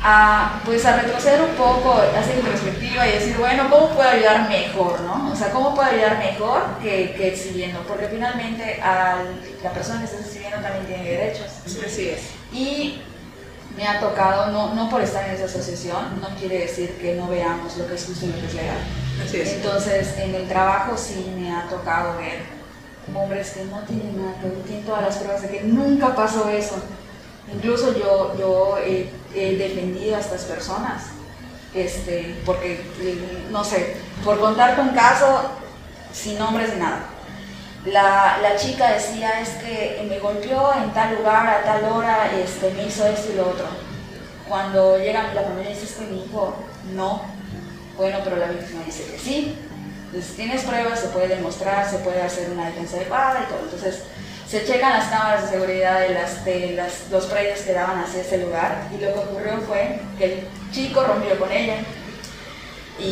B: a, pues a retroceder un poco, hacer introspectiva y decir, bueno, ¿cómo puedo ayudar mejor, no? O sea, ¿cómo puedo ayudar mejor que, que exhibiendo? Porque finalmente al- la persona que está exhibiendo también tiene derechos.
A: Así es.
B: Y me ha tocado, no, no por estar en esa asociación, no quiere decir que no veamos lo que es justo y lo que es legal.
A: Así es.
B: Entonces, en el trabajo sí me ha tocado ver hombres que no tienen nada que tienen todas las pruebas de que nunca pasó eso. Incluso yo, yo he, he defendido a estas personas, este, porque, eh, no sé, por contarte un caso sin nombres ni nada. La, la chica decía es que me golpeó en tal lugar a tal hora, este, me hizo esto y lo otro. Cuando llega la familia dice es que mi hijo no. Bueno, pero la víctima dice que sí. Entonces tienes pruebas, se puede demostrar, se puede hacer una defensa adecuada y todo. Entonces se checan las cámaras de seguridad de, las, de las, los predios que daban hacia ese lugar y lo que ocurrió fue que el chico rompió con ella y,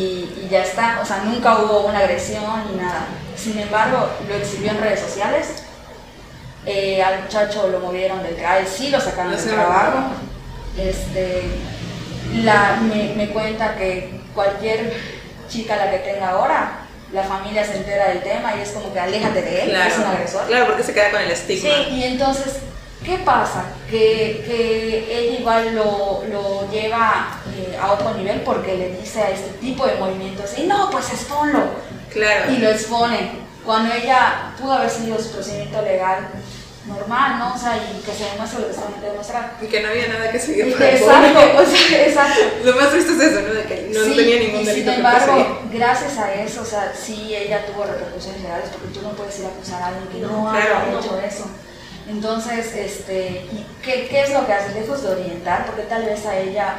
B: y ya está, o sea, nunca hubo una agresión ni nada. Sin embargo, lo exhibió en redes sociales, eh, al muchacho lo movieron del él sí lo sacaron
A: Lo
B: del trabajo. Este, la, me, me cuenta que cualquier chica la que tenga ahora, la familia se entera del tema y es como que aléjate de él, es un
A: Claro,
B: agresor.
A: claro, porque se queda con el estigma.
C: Sí.
B: Y entonces, ¿qué pasa? Que, que ella igual lo, lo lleva eh, a otro nivel porque le dice a este tipo de movimientos, y no, pues exponlo.
A: Claro.
B: Y lo expone. Cuando ella pudo haber sido su procedimiento legal normal, ¿no? O sea, y que se demuestre lo que está que demostrar.
A: Y que no había nada que seguir por
B: Exacto, o sea, exacto.
A: Lo más triste es eso, ¿no? De que no
B: Sí,
A: tenía ningún
B: y
A: delito
B: sin
A: que perseguir.
B: embargo, gracias a eso, o sea, sí ella tuvo repercusiones legales porque tú no puedes ir a acusar a alguien que no,
C: No,
B: haya
A: claro.
B: hecho eso. Entonces, este, ¿y qué, ¿qué es lo que hace? Lejos de orientar, porque tal vez a ella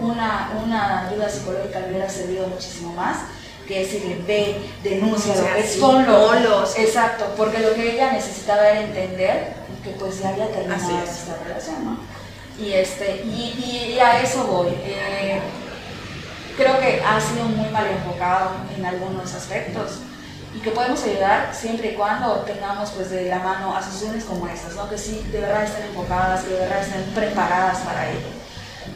B: una, una ayuda psicológica le hubiera servido muchísimo más que decirle, ve, denúncialo,
A: sí,
B: exponlo.
A: ponlos.
B: Exacto, porque lo que ella necesitaba era entender que pues ya había terminado
A: es.
B: esta relación, ¿no? Y, este, y, y a eso voy. Eh, creo que ha sido muy mal enfocado en algunos aspectos y que podemos ayudar siempre y cuando tengamos pues de la mano asociaciones como estas, ¿no? que sí de verdad estén enfocadas, que de verdad estén preparadas para ello.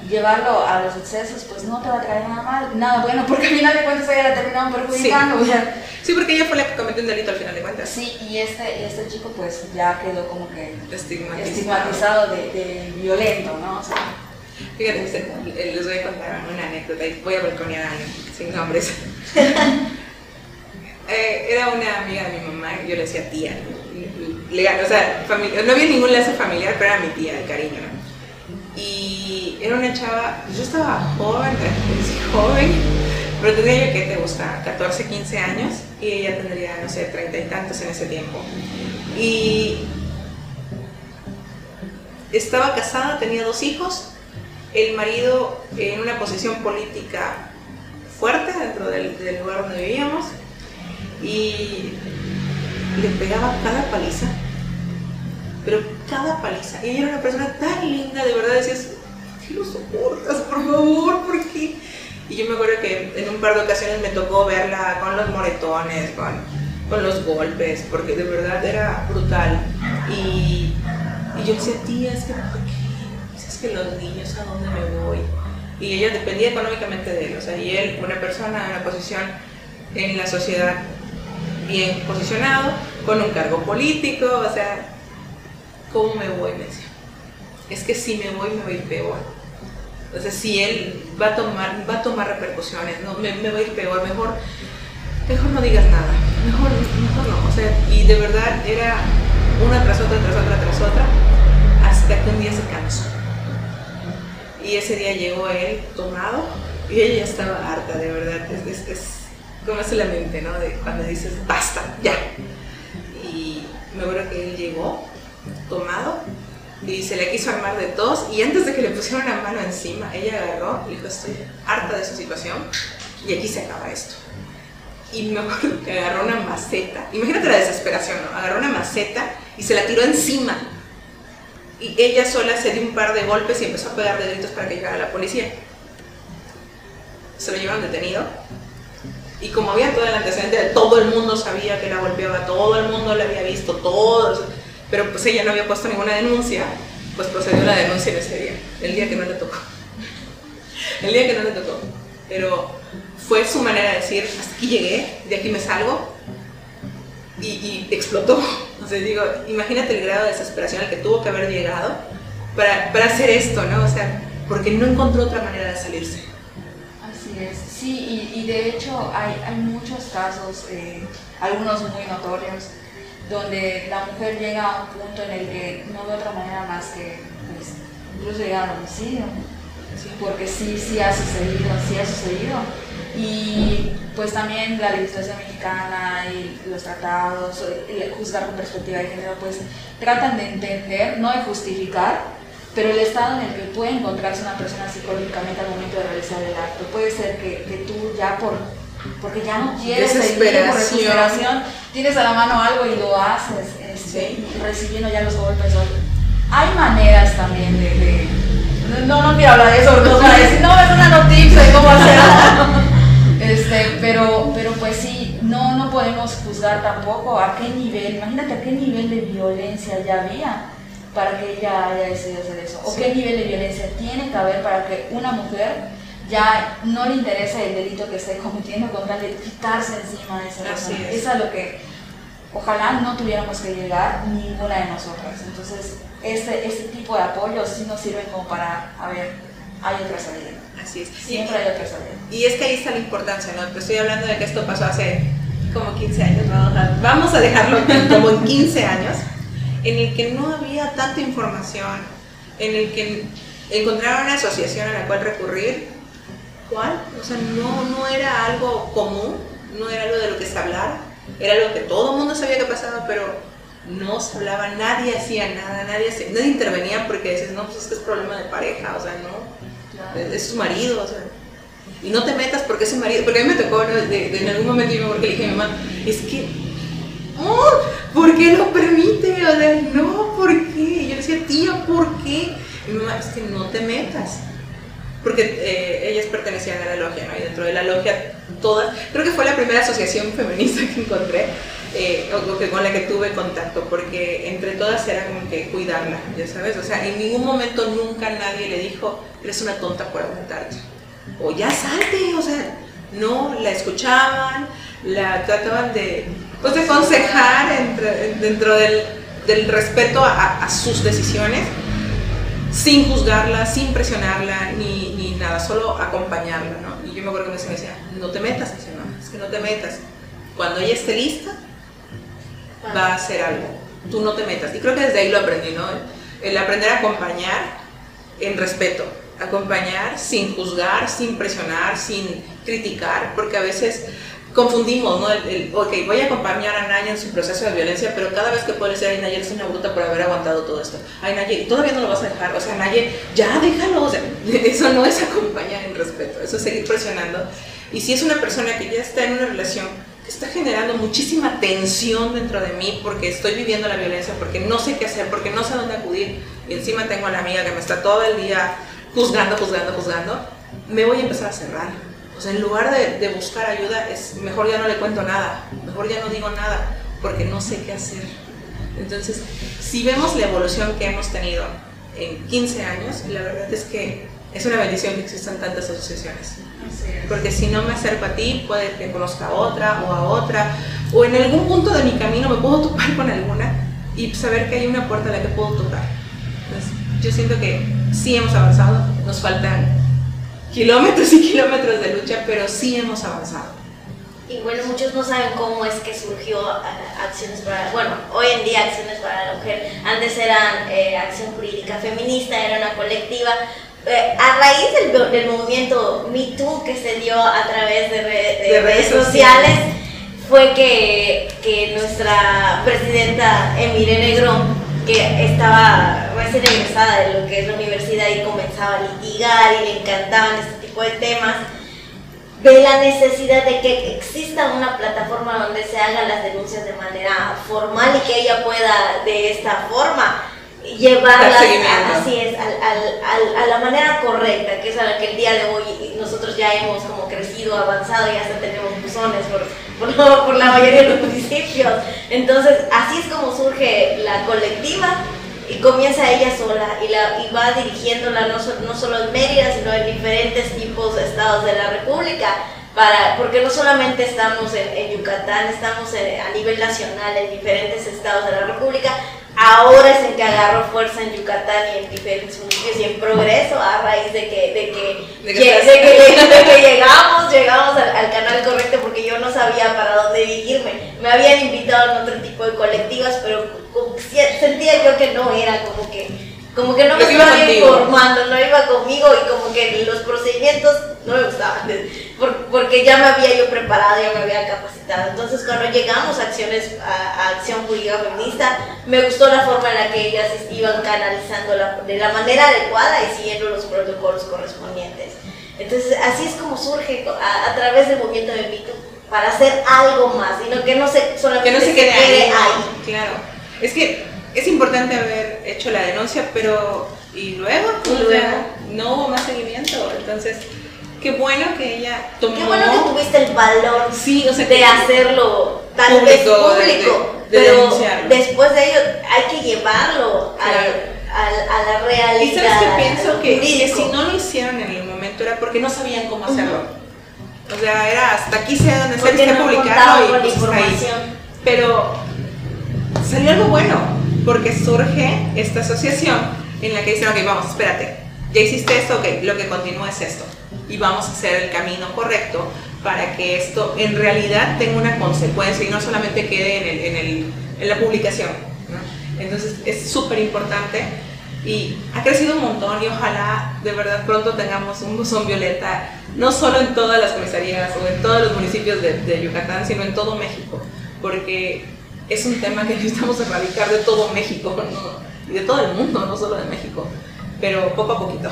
B: Llevarlo a los excesos pues no te va a traer nada mal, nada bueno, porque al final de cuentas ella la terminaron perjudicando. sea,
A: Sí, porque ella fue la que cometió un delito al final de cuentas.
B: sí, y este, este chico pues ya quedó como que
A: Estigmatizado.
B: estigmatizado de, de violento, ¿no? O sea,
A: Fíjate, les voy a contar una anécdota y voy a balconear a alguien sin nombres. <laughs> Eh, era una amiga de mi mamá, yo le decía tía, o sea, no había ningún lazo familiar, pero era mi tía de cariño, ¿no? Y era una chava, yo estaba joven, joven, pero tenía yo que te gusta, 14, 15 años, y ella tendría, no sé, treinta y tantos en ese tiempo. Y estaba casada, tenía dos hijos, el marido en una posición política fuerte dentro del lugar donde vivíamos y le pegaba cada paliza, pero cada paliza. Y ella era una persona tan linda, de verdad decías, ¿qué lo soportas? Por favor, ¿por qué? Y yo me acuerdo que en un par de ocasiones me tocó verla con los moretones, con, con los golpes, porque de verdad era brutal. Y, y yo decía, tía, es que ¿por qué? Es que los niños, ¿a dónde me voy? Y ella dependía económicamente de él, o sea, y él, una persona en una posición en la sociedad bien posicionado, con un cargo político, o sea, ¿cómo me voy? Me decía. Es que si me voy, me voy peor. Entonces, si él va a tomar, va a tomar repercusiones, no, me, me a ir peor, mejor, mejor no digas nada, mejor, mejor no. O sea, y de verdad era una tras otra, tras otra, tras otra, hasta que un día se cansó. Y ese día llegó él tomado y ella estaba harta, de verdad. Es, es, es como hace la mente, ¿no? De cuando dices, basta, ya. Y me acuerdo que él llegó tomado y se le quiso armar de tos y antes de que le pusieran la mano encima, ella agarró y dijo, estoy harta de esa situación y aquí se acaba esto. Y me acuerdo que agarró una maceta, imagínate la desesperación, ¿no? Agarró una maceta y se la tiró encima. Y ella sola se dio un par de golpes y empezó a pegar de gritos para que llegara la policía. Se lo llevaron detenido. Y como había todo el antecedente, todo el mundo sabía que la golpeaba, todo el mundo la había visto, todos pero pues ella no había puesto ninguna denuncia, pues procedió la denuncia en ese día, el día que no le tocó. <laughs> El día que no le tocó. Pero fue su manera de decir, hasta aquí llegué, de aquí me salgo, y, y explotó. <laughs> Sea, digo, imagínate el grado de desesperación al que tuvo que haber llegado para, para hacer esto, ¿no? O sea, porque no encontró otra manera de salirse.
B: Sí, y, y de hecho hay, hay muchos casos, eh, algunos muy notorios, donde la mujer llega a un punto en el que no ve otra manera más que pues, incluso llegar al homicidio, porque sí, sí ha sucedido, sí ha sucedido. Y pues también la legislación mexicana y los tratados, y juzgar con perspectiva de género, pues tratan de entender, no de justificar, pero el estado en el que puede encontrarse una persona psicológicamente al momento de realizar el acto. Puede ser que, que tú ya por porque ya no quieres seguir por desesperación, tienes a la mano algo y lo haces, este, recibiendo ya los golpes. Hay maneras también de, no, no quiero hablar de eso, no, decir, no, es una noticia de cómo hacerlo. <laughs> este, pero, pero pues sí, no, no podemos juzgar tampoco a qué nivel, imagínate a qué nivel de violencia ya había para que ella haya decidido hacer eso, o qué nivel de violencia tiene que haber para que una mujer ya no le interesa el delito que esté cometiendo con tal de quitarse encima de esa persona. Es. a lo que ojalá no tuviéramos que llegar ninguna de nosotras. Entonces, este, este tipo de apoyos sí nos sirven como para, a ver, hay otra salida.
A: Así es.
B: Siempre hay otra salida.
A: Y es que ahí está la importancia, ¿no? Te estoy hablando de que esto pasó hace como 15 años, vamos a dejarlo como en 15 años, en el que no había tanta información, en el que encontrar una asociación a la cual recurrir o sea, no, no era algo común, no era algo de lo que se hablara, era algo que todo el mundo sabía que pasaba, pero no se hablaba, nadie hacía nada, nadie, nadie intervenía porque decías, no, pues es que es problema de pareja, o sea, no, es, su marido, o sea, y no te metas porque es su marido, porque a mí me tocó, de, en algún momento yo me le dije a mi mamá, es que, ¿por qué lo permite? O sea, no, ¿por qué? Y yo le decía, tía, ¿por qué? Y mi mamá, es que no te metas porque eh, ellas pertenecían a la logia, ¿no? Y dentro de la logia, todas, creo que fue la primera asociación feminista que encontré, eh, o que, con la que tuve contacto, porque entre todas era como que cuidarla, ya sabes, o sea, en ningún momento nunca nadie le dijo, eres una tonta por aguantarte, o ya salte, o sea, no, la escuchaban, la trataban de, pues, de aconsejar entre, dentro del, del respeto a, a sus decisiones, sin juzgarla, sin presionarla, ni, ni, nada, solo acompañarla, ¿no? Y yo me acuerdo que me decía, no te metas, dice, no, es que no te metas. Cuando ella esté lista, va a hacer algo. Tú no te metas. Y creo que desde ahí lo aprendí, ¿no? El aprender a acompañar en respeto, acompañar sin juzgar, sin presionar, sin criticar, porque a veces confundimos, ¿no? El, ok, voy a acompañar a Naya en su proceso de violencia, pero cada vez que puedo decir, ay, Naya, eres una bruta por haber aguantado todo esto. Ay, Naya, todavía no lo vas a dejar. O sea, Naya, ya déjalo. O sea, <laughs> eso no es acompañar en respeto, eso es seguir presionando. Y si es una persona que ya está en una relación que está generando muchísima tensión dentro de mí porque estoy viviendo la violencia, porque no sé qué hacer, porque no sé dónde acudir, y encima tengo a la amiga que me está todo el día juzgando, juzgando, juzgando, me voy a empezar a cerrar o sea, en lugar de, buscar ayuda, es mejor ya no le cuento nada, mejor ya no digo nada, porque no sé qué hacer. Entonces, si vemos la evolución que hemos tenido en 15 años, la verdad es que es una bendición que existan tantas asociaciones. Porque si no me acerco a ti, puede que conozca a otra o a otra, o en algún punto de mi camino me puedo topar con alguna y saber que hay una puerta a la que puedo tocar. Entonces, yo siento que sí hemos avanzado, nos faltan kilómetros y kilómetros de lucha, pero sí hemos avanzado.
C: Y bueno, muchos no saben cómo es que surgió eh, Acciones para, bueno, hoy en día Acciones para la Mujer, antes eran eh, Acción Jurídica Feminista, era una colectiva. Eh, a raíz del, del, movimiento Me Too que se dio a través de, de, redes, sociales, fue que, que, nuestra presidenta Emile Negrón, que estaba recién egresada de lo que es la universidad y comenzaba a litigar y le encantaban este tipo de temas, de la necesidad de que exista una plataforma donde se hagan las denuncias de manera formal y que ella pueda de esta forma llevarlas así es, a la manera correcta, que es a la que el día de hoy nosotros ya hemos como crecido, avanzado y hasta tenemos buzones por, por, por la mayoría de los <laughs> municipios. Entonces, así es como surge la colectiva y comienza ella sola y, la, y va dirigiéndola no, no solo en Mérida, sino en diferentes tipos de estados de la República. Para, porque no solamente estamos en, Yucatán, estamos a nivel nacional en diferentes estados de la República, ahora es en que agarró fuerza en Yucatán y en diferentes municipios y en progreso a raíz de que, de que, de que, llegamos, llegamos al, canal correcto porque yo no sabía para dónde dirigirme. Me habían invitado en otro tipo de colectivas, pero sentía yo que no era como que como que no me estaba informando, no iba conmigo y como que los procedimientos no me gustaban, <laughs> porque ya me había yo preparado, ya me había capacitado. Entonces cuando llegamos a acciones, a, Acción Jurídica Feminista, me gustó la forma en la que ellas iban canalizando de la manera adecuada y siguiendo los protocolos correspondientes. Entonces así es como surge a, través del movimiento de Mito para hacer algo más, sino que no se, solamente
A: que no se quede, ahí. Claro, es que es importante haber hecho la denuncia, pero ¿y luego? no hubo más seguimiento. Entonces, qué bueno que ella tomó.
C: Qué bueno que tuviste el valor
A: sí, o sea,
C: de hacerlo tal público, vez público. pero después de ello hay que llevarlo a la realidad.
A: Y sabes que pienso que, si no lo hicieron en el momento era porque no sabían cómo hacerlo. O sea, era hasta aquí se donde se que publicarlo y pues, información. Pero salió algo bueno porque surge esta asociación en la que dicen, ok, vamos, espérate, ya hiciste esto, ok, lo que continúa es esto. Y vamos a hacer el camino correcto para que esto en realidad tenga una consecuencia y no solamente quede en, el, en, el, en la publicación. Entonces es súper importante y ha crecido un montón y ojalá de verdad pronto tengamos un buzón violeta, no solo en todas las comisarías o en todos los municipios de, de Yucatán, sino en todo México, porque es un tema que <laughs> necesitamos erradicar de todo México y de todo el mundo, no solo de México, pero poco a poquito.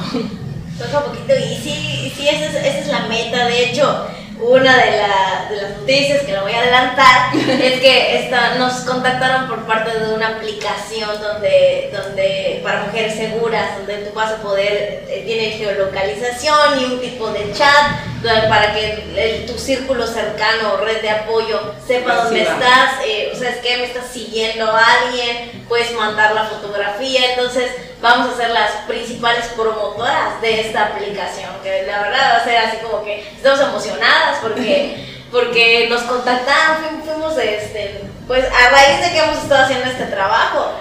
C: Poco a poquito, y sí, sí esa, es, esa es la meta. De hecho, una de, de, las noticias que lo voy a adelantar <laughs> es que esta, nos contactaron por parte de una aplicación donde, donde para mujeres seguras, donde tú vas a poder, eh, tiene geolocalización y un tipo de chat para que tu círculo cercano o red de apoyo sepa dónde estás, eh, o sea, es que me estás siguiendo a alguien, puedes mandar la fotografía, entonces vamos a ser las principales promotoras de esta aplicación, que la verdad va a ser así como que estamos emocionadas porque, <laughs> porque nos contactaron, fuimos, este, pues a raíz de que hemos estado haciendo este trabajo,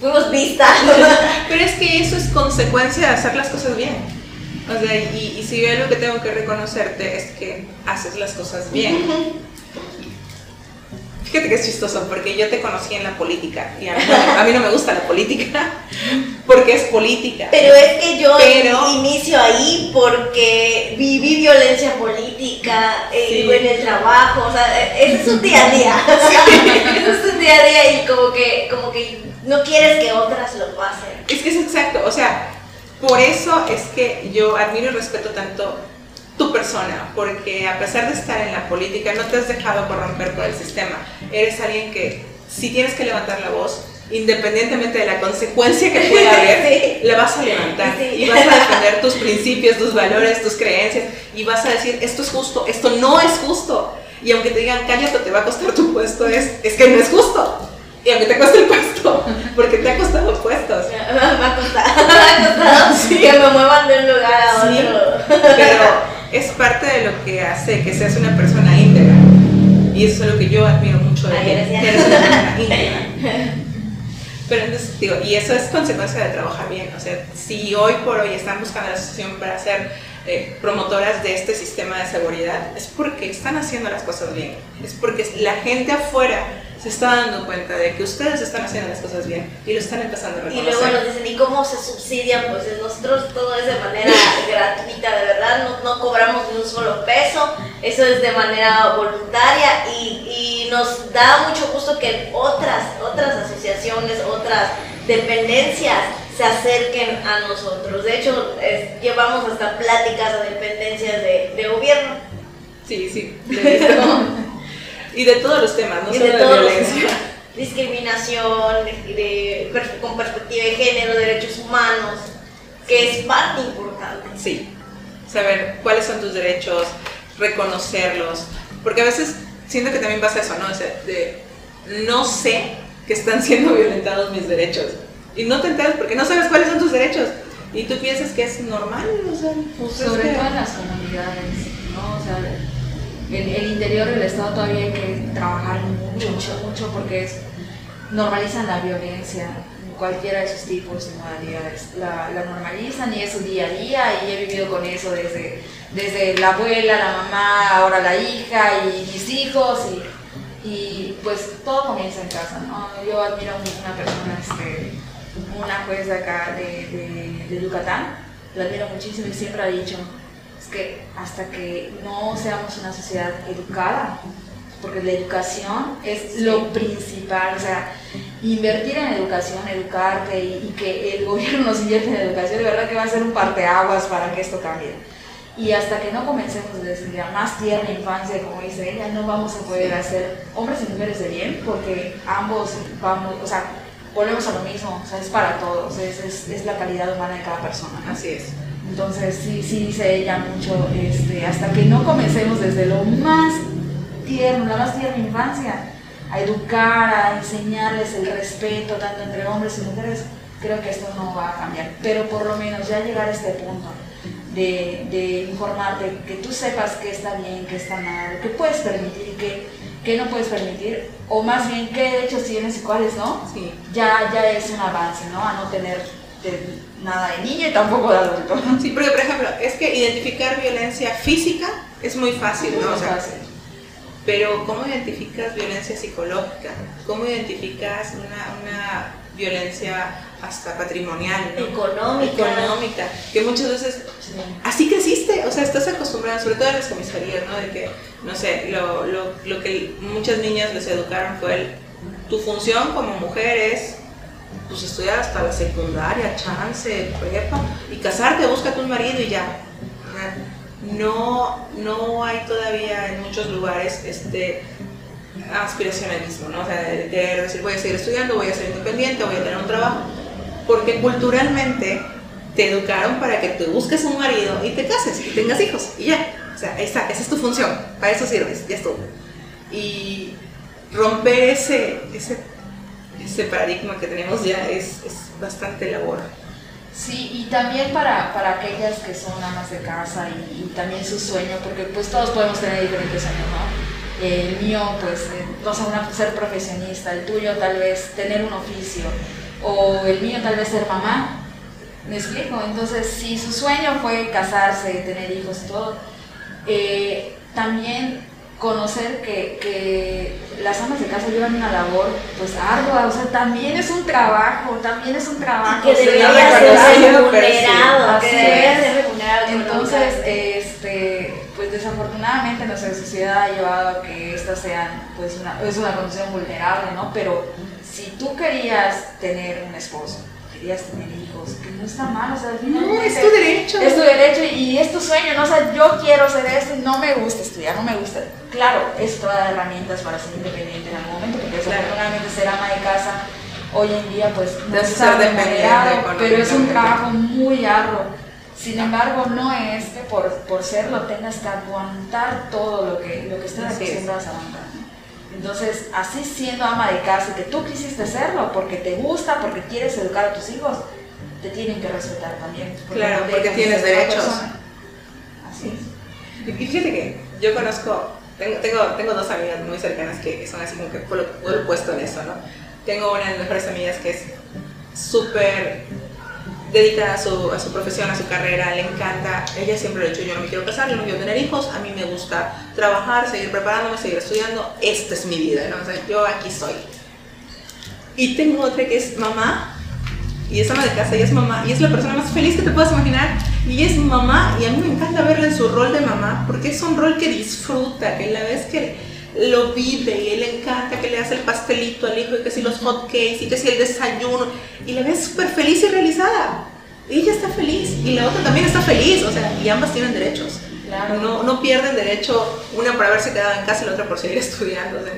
C: fuimos vistas. <laughs>
A: Pero es que eso es consecuencia de hacer las cosas bien. O sea, y, y si yo lo que tengo que reconocerte es que haces las cosas bien. Fíjate que es chistoso, porque yo te conocí en la política y a mí, no, me gusta la política, <laughs> porque es política.
C: Pero es que yo inicio ahí porque viví violencia política eh, en el trabajo, o sea, es un día a día. <laughs> es un día a día y como que, como que no quieres que otras lo pasen.
A: Es que es exacto, o sea, por eso es que yo admiro y respeto tanto tu persona, porque a pesar de estar en la política, no te has dejado corromper por el sistema. Eres alguien que, si tienes que levantar la voz, independientemente de la consecuencia que pueda <laughs> haber, la vas a levantar y vas a defender tus principios, tus valores, tus creencias y vas a decir, esto es justo, esto no es justo. Y aunque te digan, cállate, te va a costar tu puesto, es, es que no es justo. Y aunque te cueste el puesto, <laughs> porque te ha costado puestos.
C: Me ha costado, me ha costado que me muevan de un lugar a otro.
A: pero es parte de lo que hace que seas una persona íntegra. Y eso es lo que yo admiro mucho de ti. Eres una <laughs> persona íntegra. Pero entonces, digo, y eso es consecuencia de trabajar bien. O sea, si hoy por hoy están buscando la asociación para hacer eh, promotoras de este sistema de seguridad, es porque están haciendo las cosas bien. Es porque la gente afuera se está dando cuenta de que ustedes están haciendo las cosas bien y lo están empezando a reconocer.
C: Y luego nos dicen, ¿y cómo se subsidian? Pues nosotros todo es de manera <laughs> gratuita, de verdad, no, no, cobramos ni un solo peso, eso es de manera voluntaria y, y, nos da mucho gusto que otras, otras asociaciones, otras dependencias se acerquen a nosotros. De hecho, llevamos hasta pláticas a dependencias de, de gobierno.
A: Sí, sí, <laughs> y de todos los temas, no solo de, violencia.
C: Discriminación, de, con perspectiva de género, derechos humanos, que es parte importante.
A: Sí, saber cuáles son tus derechos, reconocerlos, porque a veces siento que también pasa eso, ¿no? de, no sé que están <laughs> siendo violentados mis derechos. Y no te enteras porque no sabes cuáles son tus derechos. Y tú piensas que es normal, o sea,
B: pues sobre todo en las comunidades, ¿no? O sea, el interior del Estado todavía hay que trabajar mucho, mucho porque normalizan la violencia en cualquiera de sus tipos y modalidades. La, la, normalizan y es su día a día y he vivido con eso desde, desde la abuela, la mamá, ahora la hija y mis hijos y, y pues todo comienza en casa, ¿no? Yo admiro a una persona, este, una juez de acá de, de, de Yucatán, la admiro muchísimo y siempre ha dicho, que hasta que no seamos una sociedad educada, porque la educación es lo principal, o sea, invertir en educación, educarte y, que el <laughs> gobierno nos invierta en educación, de verdad que va a ser un parteaguas para que esto cambie. Y hasta que no comencemos desde la más tierna infancia, como dice ella, no vamos a poder hacer hombres y mujeres de bien, porque ambos vamos, o sea, volvemos a lo mismo, o sea, es para todos, es, es, es la calidad humana de cada persona.
A: Así es.
B: Entonces, sí, sí dice ella mucho, este, hasta que no comencemos desde lo más tierno, la más tierna infancia, a educar, a enseñarles el respeto tanto entre hombres y mujeres, creo que esto no va a cambiar. Pero por lo menos ya llegar a este punto de, de informarte, que tú sepas qué está bien, qué está mal, qué puedes permitir y qué, qué no puedes permitir, o más bien qué derechos tienes y cuáles no,
A: sí.
B: ya, ya es un avance, ¿no? A no tener nada de niña y tampoco de adulto.
A: Sí, porque por ejemplo, es que identificar violencia física es muy fácil, ¿no?
B: Muy fácil.
A: Pero ¿cómo identificas violencia psicológica? ¿Cómo identificas una, una violencia hasta patrimonial?
C: ¿no? Económica.
A: Económica. Que muchas veces, sí. así creciste, o sea, estás acostumbrada, sobre todo en las comisarías, ¿no? De que, no sé, lo, lo, lo que muchas niñas les educaron fue el, tu función como mujer es pues estudiar hasta la secundaria, chance, prepa, y casarte, búscate un marido y ya. No, no hay todavía en muchos lugares este aspiracionalismo, ¿no? O sea, de, de decir voy a seguir estudiando, voy a ser independiente, voy a tener un trabajo, porque culturalmente te educaron para que tú busques un marido y te cases y tengas hijos y ya. O sea, ahí está, esa es tu función, para eso sirves, ya estuvo. Y romper ese, ese ese paradigma que tenemos ya es, es bastante labor.
B: Sí, y también para, para, aquellas que son amas de casa y, y, también su sueño, porque pues todos podemos tener diferentes sueños, ¿no? El mío, pues, eh, no sé, una, ser profesionista, el tuyo tal vez tener un oficio, o el mío tal vez ser mamá, ¿me explico? Entonces, si su sueño fue casarse, tener hijos y todo, eh, también conocer que, que, las amas de casa llevan una labor pues ardua, o sea, también es un trabajo, también es un trabajo.
C: Y que debería ser remunerado, que debería ser remunerado.
B: Entonces, este, pues desafortunadamente nuestra sociedad ha llevado a que estas sean pues una, es una condición vulnerable, ¿no? Pero si tú querías tener un esposo, querías tener hijos, que no está mal, o sea,
A: no, es tu derecho.
B: Es tu derecho y es tu sueño, ¿no? O sea, yo quiero ser esto no me gusta estudiar, no me gusta. Claro, esto da herramientas para ser independiente en algún momento, porque desafortunadamente ser ama de casa hoy en día, pues, no
A: está remunerado,
B: pero es un trabajo muy arduo. Sin embargo, no es que por, por serlo tengas que aguantar todo lo que, lo que estás acostumbrados a aguantar. Entonces, así siendo ama de casa, que tú quisiste serlo porque te gusta, porque quieres educar a tus hijos, te tienen que respetar también.
A: Porque claro, porque tienes derechos.
B: Así
A: es. Y fíjate que yo conozco, tengo, tengo, tengo, dos amigas muy cercanas que son así como que por lo, puesto en eso, ¿no? Tengo una de mis mejores amigas que es súper dedicada a su, a su profesión, a su carrera, le encanta. Ella siempre lo ha dicho, yo no me quiero casar, yo no quiero tener hijos, a mí me gusta trabajar, seguir preparándome, seguir estudiando, esta es mi vida, ¿no? O sea, yo aquí soy. Y tengo otra que es mamá, y es ama de casa, y es mamá, y es la persona más feliz que te puedas imaginar, y es mamá, y a mí me encanta verla en su rol de mamá, porque es un rol que disfruta, que la vez que lo vive, y él le encanta que le hace el pastelito al hijo, y que si los hot cakes, y que si el desayuno, y la ves súper feliz y realizada. Ella está feliz, y la otra también está feliz, o sea, y ambas tienen derechos.
B: Claro.
A: No, no pierden derecho, una por haberse quedado en casa y la otra por seguir <laughs> estudiando. o sea,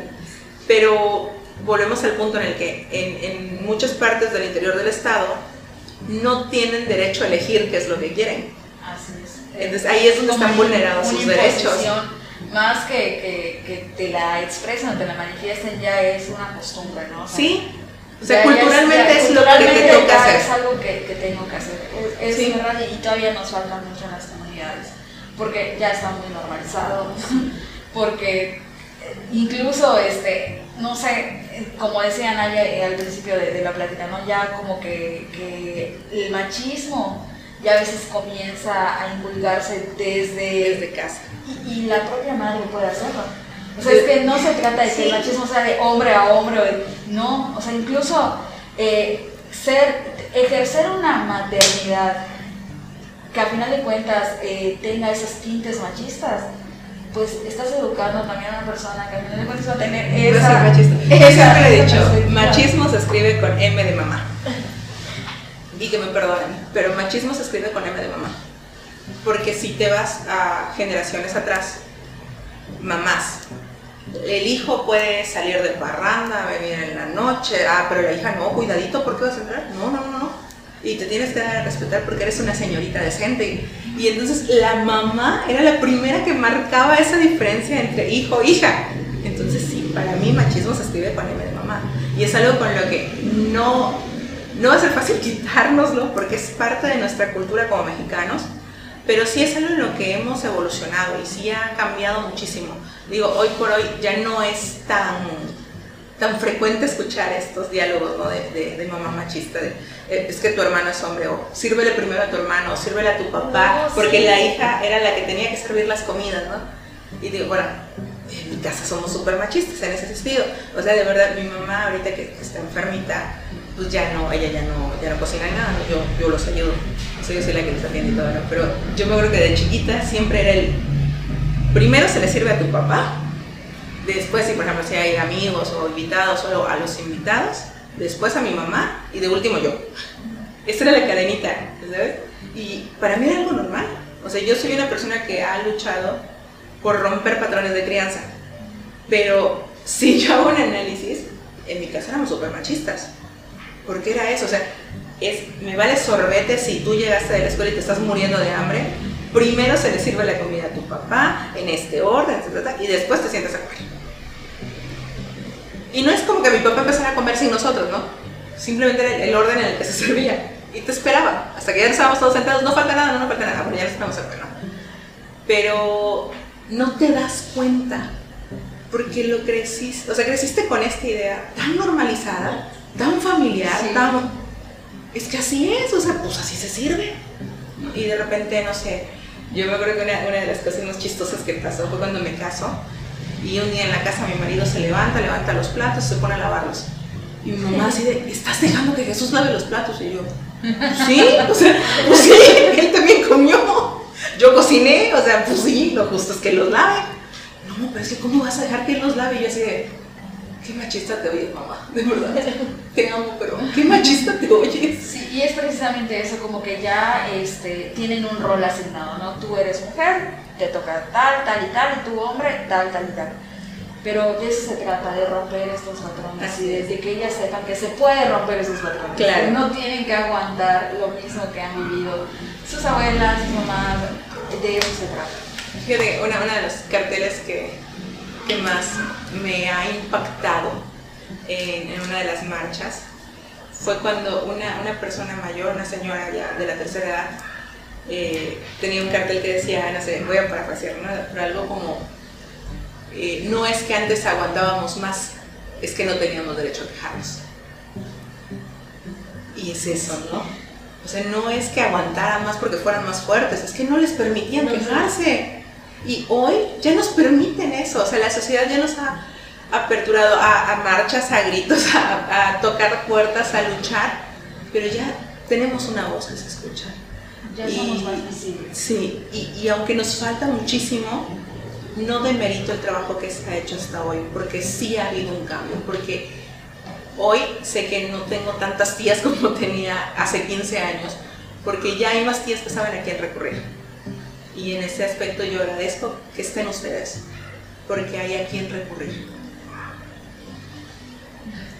A: pero volvemos al punto en el que en, en muchas partes del interior del Estado no tienen derecho a elegir qué es lo que quieren.
B: Así es.
A: Entonces ahí es donde
B: Como
A: están vulnerados sus derechos.
B: Más que, que, que te la expresen o te la manifiesten, ya es una costumbre, ¿no? O sea,
A: Sí, o sea, culturalmente
B: ya
A: es, lo que te
B: culturalmente
A: toca hacer.
B: Es algo que, que tengo que hacer. Es, es
A: Sí.
B: verdad y todavía nos falta mucho en las comunidades, porque ya está muy normalizado, <laughs> porque eh, incluso, este, no sé, como decía Naya eh, al principio de, de la plática, ¿no? Ya como que, que el machismo ya a veces comienza a inculcarse desde
A: Desde casa.
B: y, y la propia madre puede hacerlo. O sea, es que no se trata de que el machismo sea de hombre a hombre, o de- no, o sea, incluso eh, ser, ejercer una maternidad que a final de cuentas eh, tenga esos tintes machistas, pues estás educando también a una persona que a final de cuentas va a tener
A: No es
B: esa...
A: ser machista. Yo
B: esa- esa
A: dicho,
B: perspectiva.
A: machismo se escribe con M de mamá. Y que me perdonen, pero machismo se escribe con M de mamá. Porque si te vas a generaciones atrás, mamás, el hijo puede salir de parranda, venir en la noche, ah, pero la hija no, cuidadito, ¿por qué vas a entrar? No, no, no, no. Y te tienes que respetar porque eres una señorita decente. Y entonces la mamá era la primera que marcaba esa diferencia entre hijo e hija. Entonces sí, para mí machismo se escribe con M de mamá. Y es algo con lo que no, no va a ser fácil quitárnoslo porque es parte de nuestra cultura como mexicanos. Pero sí es algo en lo que hemos evolucionado y sí ha cambiado muchísimo. Digo, hoy por hoy ya no es tan, tan frecuente escuchar estos diálogos ¿no? de, de- de mamá machista, de eh, es que tu hermano es hombre, o sírvele primero a tu hermano, o sírvele a tu papá,
B: No,
A: porque
B: sí.
A: la hija era la que tenía que servir las comidas, ¿no? Y digo, bueno, en mi casa somos súper machistas en ese sentido. O sea, de verdad, mi mamá ahorita que, que está enfermita, pues ya no, ella ya no, ya no cocina nada, yo, yo los ayudo. Sea, yo soy la que los atiende y todo, ¿no? Pero yo me acuerdo que de chiquita siempre era el, primero se le sirve a tu papá, después si por ejemplo si hay amigos o invitados, solo a los invitados, después a mi mamá y de último yo. Esta era la cadenita, ¿sabes? Y para mí era algo normal. O sea, yo soy una persona que ha luchado por romper patrones de crianza. Pero si yo hago un análisis, en mi casa éramos súper machistas. ¿Por qué era eso? O sea, me vale sorbete si tú llegaste de la escuela y te estás muriendo de hambre. Primero se le sirve la comida a tu papá, en este orden, y después te sientas a comer. Y no es como que mi papá empezara a comer sin nosotros, ¿no? Simplemente era el orden en el que se servía. Y te esperaba. Hasta que ya estábamos todos sentados, no falta nada, no, no falta nada, bueno, ya estamos a comer, ¿no? Pero no te das cuenta. Porque lo creciste, o sea, creciste con esta idea tan normalizada, tan familiar,
B: Sí.
A: tan... Es que así es, o sea, pues así se sirve. Y de repente, no sé, yo me acuerdo que una, una de las cosas más chistosas que pasó fue cuando me caso. Y un día en la casa mi marido se levanta, levanta los platos, se pone a lavarlos. Y mi mamá así de, ¿estás dejando que Jesús lave los platos? Y yo, "Pues sí, o sea, pues sí, él también comió. Yo cociné, o sea, pues sí, lo justo es que los lave. No, pero es que ¿cómo vas a dejar que él los lave? Y yo así de, qué machista te oyes, mamá, de verdad. Te amo, pero qué machista te oyes.
B: Sí, y es precisamente eso, como que ya este, tienen un rol asignado, ¿no? Tú eres mujer, te toca tal, tal y tal, y tú hombre, tal, tal y tal. Pero de eso se trata, de romper estos patrones
A: Así
B: y de,
A: es.
B: de que ellas sepan que se puede romper esos patrones.
A: Claro.
B: No tienen que aguantar lo mismo que han vivido sus abuelas, sus mamás, de eso se trata.
A: Fíjate, una, una de los carteles que, que más me ha impactado en, en una de las marchas fue cuando una, una persona mayor, una señora ya de la tercera edad, eh, tenía un cartel que decía, no sé, voy a parafrasear, ¿no? pero algo como, eh, no es que antes aguantábamos más, es que no teníamos derecho a quejarnos. Y es eso, ¿no? O sea, no es que aguantaran más porque fueran más fuertes, es que no les permitían quejarse. Y hoy ya nos permiten eso, o sea, la sociedad ya nos ha aperturado a, marchas, a gritos, <laughs> a, tocar puertas, a luchar, pero ya tenemos una voz que se escucha.
B: Ya somos más visibles.
A: Sí, y, y aunque nos falta muchísimo, no demerito el trabajo que se ha hecho hasta hoy, porque sí ha habido un cambio, porque hoy sé que no tengo tantas tías <laughs> como tenía hace 15 años, porque ya hay más tías que saben a quién recurrir. Y en ese aspecto yo agradezco que estén ustedes, porque hay a quién recurrir.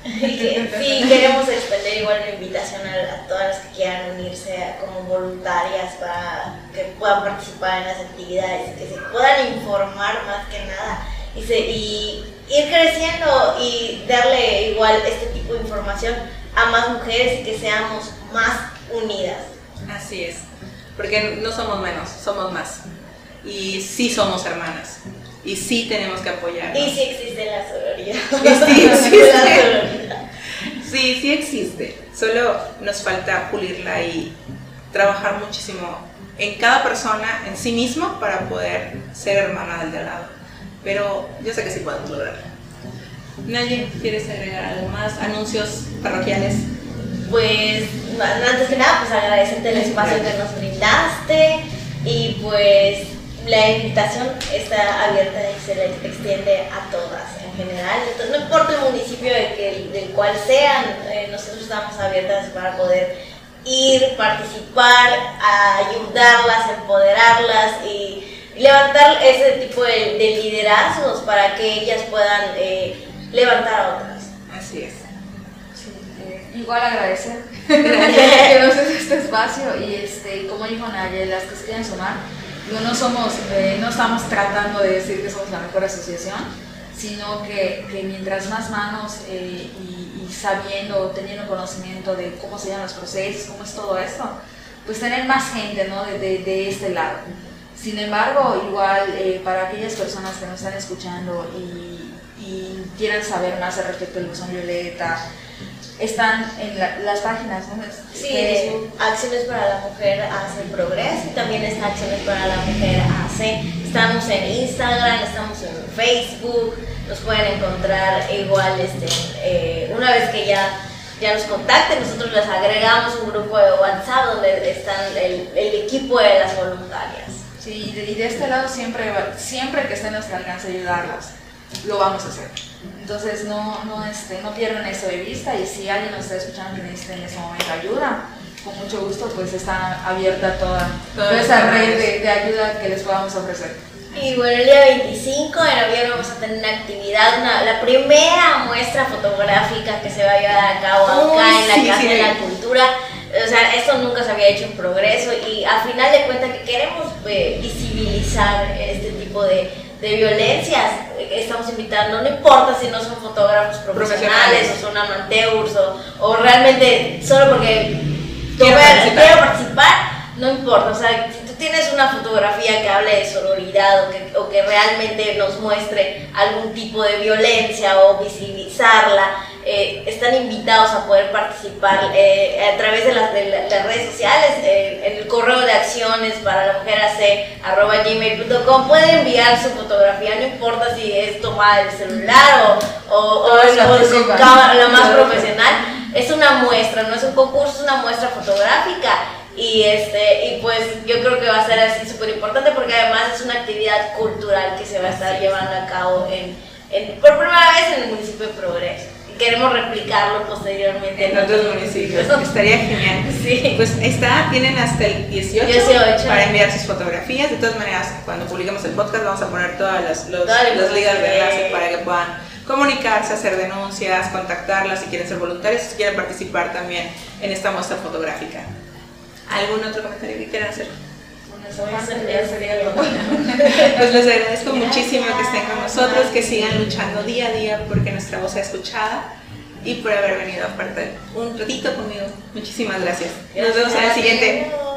C: Sí, queremos extender igual una invitación a, todas las que quieran unirse como voluntarias para que puedan participar en las actividades, que se puedan informar más que nada y, y ir creciendo y darle igual este tipo de información a más mujeres y que seamos más unidas.
A: Así es, porque no somos menos, somos más. Y sí somos hermanas. Y sí tenemos que apoyar.
C: Y sí existe la sororidad. <laughs>
A: sí <laughs> existe. sí, sí existe. Solo nos falta pulirla y trabajar muchísimo en cada persona, en sí mismo, para poder ser hermana del de al lado. Pero yo sé que sí podemos lograrlo. Naye, ¿quieres agregar algo más? ¿Anuncios parroquiales?
C: Pues, antes que nada, pues agradecerte el espacio que nos brindaste y pues la invitación está abierta y se le extiende a todas en general. Entonces, no importa el municipio del cual sean, eh, nosotros estamos abiertas para poder ir, participar, ayudarlas, empoderarlas y levantar ese tipo de, liderazgos para que ellas puedan eh, levantar a otras.
A: Así es.
B: Igual agradecer <laughs> que nos des este espacio y este, como dijo Nayel, las que se quieran sumar no, somos, eh, no estamos tratando de decir que somos la mejor asociación, sino que, que mientras más manos eh, y, sabiendo, teniendo conocimiento de cómo se llaman los procesos, cómo es todo esto, pues tener más gente ¿no? de, de, este lado. Sin embargo, igual eh, para aquellas personas que nos están escuchando y, y quieran saber más al respecto del buzón violeta, están en las páginas, ¿no?
C: Sí, Acciones para la Mujer hace progreso y también está Acciones para la Mujer hace. Estamos en Instagram, estamos en Facebook, nos pueden encontrar igual este, eh, una vez que ya, ya nos contacten, nosotros les agregamos un grupo de WhatsApp donde están el, el equipo de las voluntarias.
B: Sí, y de, este lado siempre, siempre que esté en nuestro alcance ayudarlas, lo vamos a hacer. Entonces no, no, este, no pierdan eso de vista y si alguien nos está escuchando que necesita en ese momento ayuda, con mucho gusto pues está abierta toda, toda esa red de, ayuda que les podamos ofrecer.
C: Y bueno, el día 25 de noviembre vamos a tener una actividad, la primera muestra fotográfica que se va a llevar a cabo acá en la Casa de la Cultura. O sea, esto nunca se había hecho en progreso y a final de cuentas que queremos eh, visibilizar este tipo de, de violencias. Estamos invitando, no importa si no son fotógrafos profesionales, o son amateurs o, realmente solo porque quiero participar. no importa. O sea, si tú tienes una fotografía que hable de sororidad o que, o que realmente nos muestre algún tipo de violencia o visibilizarla, eh, están invitados a poder participar eh, a través de las, redes sociales, eh, en el correo de acciones para la mujer arroba gmail.com. Pueden enviar su fotografía, no importa si es tomada del celular o, o, o cámara, la más profesional. Es una muestra, no es un concurso, es una muestra fotográfica. Y, este, y pues yo creo que va a ser así súper importante porque además es una actividad cultural que se va a estar llevando a cabo en, en, por primera vez en el municipio de Progreso queremos replicarlo posteriormente
A: en, otros municipios. Estaría genial.
C: Sí.
A: Pues está, tienen hasta el 18, para enviar sus fotografías. De todas maneras, cuando publiquemos el podcast vamos a poner todas las, los, las ligas de enlace para que puedan comunicarse, hacer denuncias, contactarlas si quieren ser voluntarios, si quieren participar también en esta muestra fotográfica. ¿Algún otro comentario que quieran hacer? <laughs> Pues les agradezco muchísimo que estén con nosotros, que sigan luchando día a día porque nuestra voz sea escuchada y por haber venido a un ratito conmigo. Muchísimas gracias. Nos vemos en el siguiente.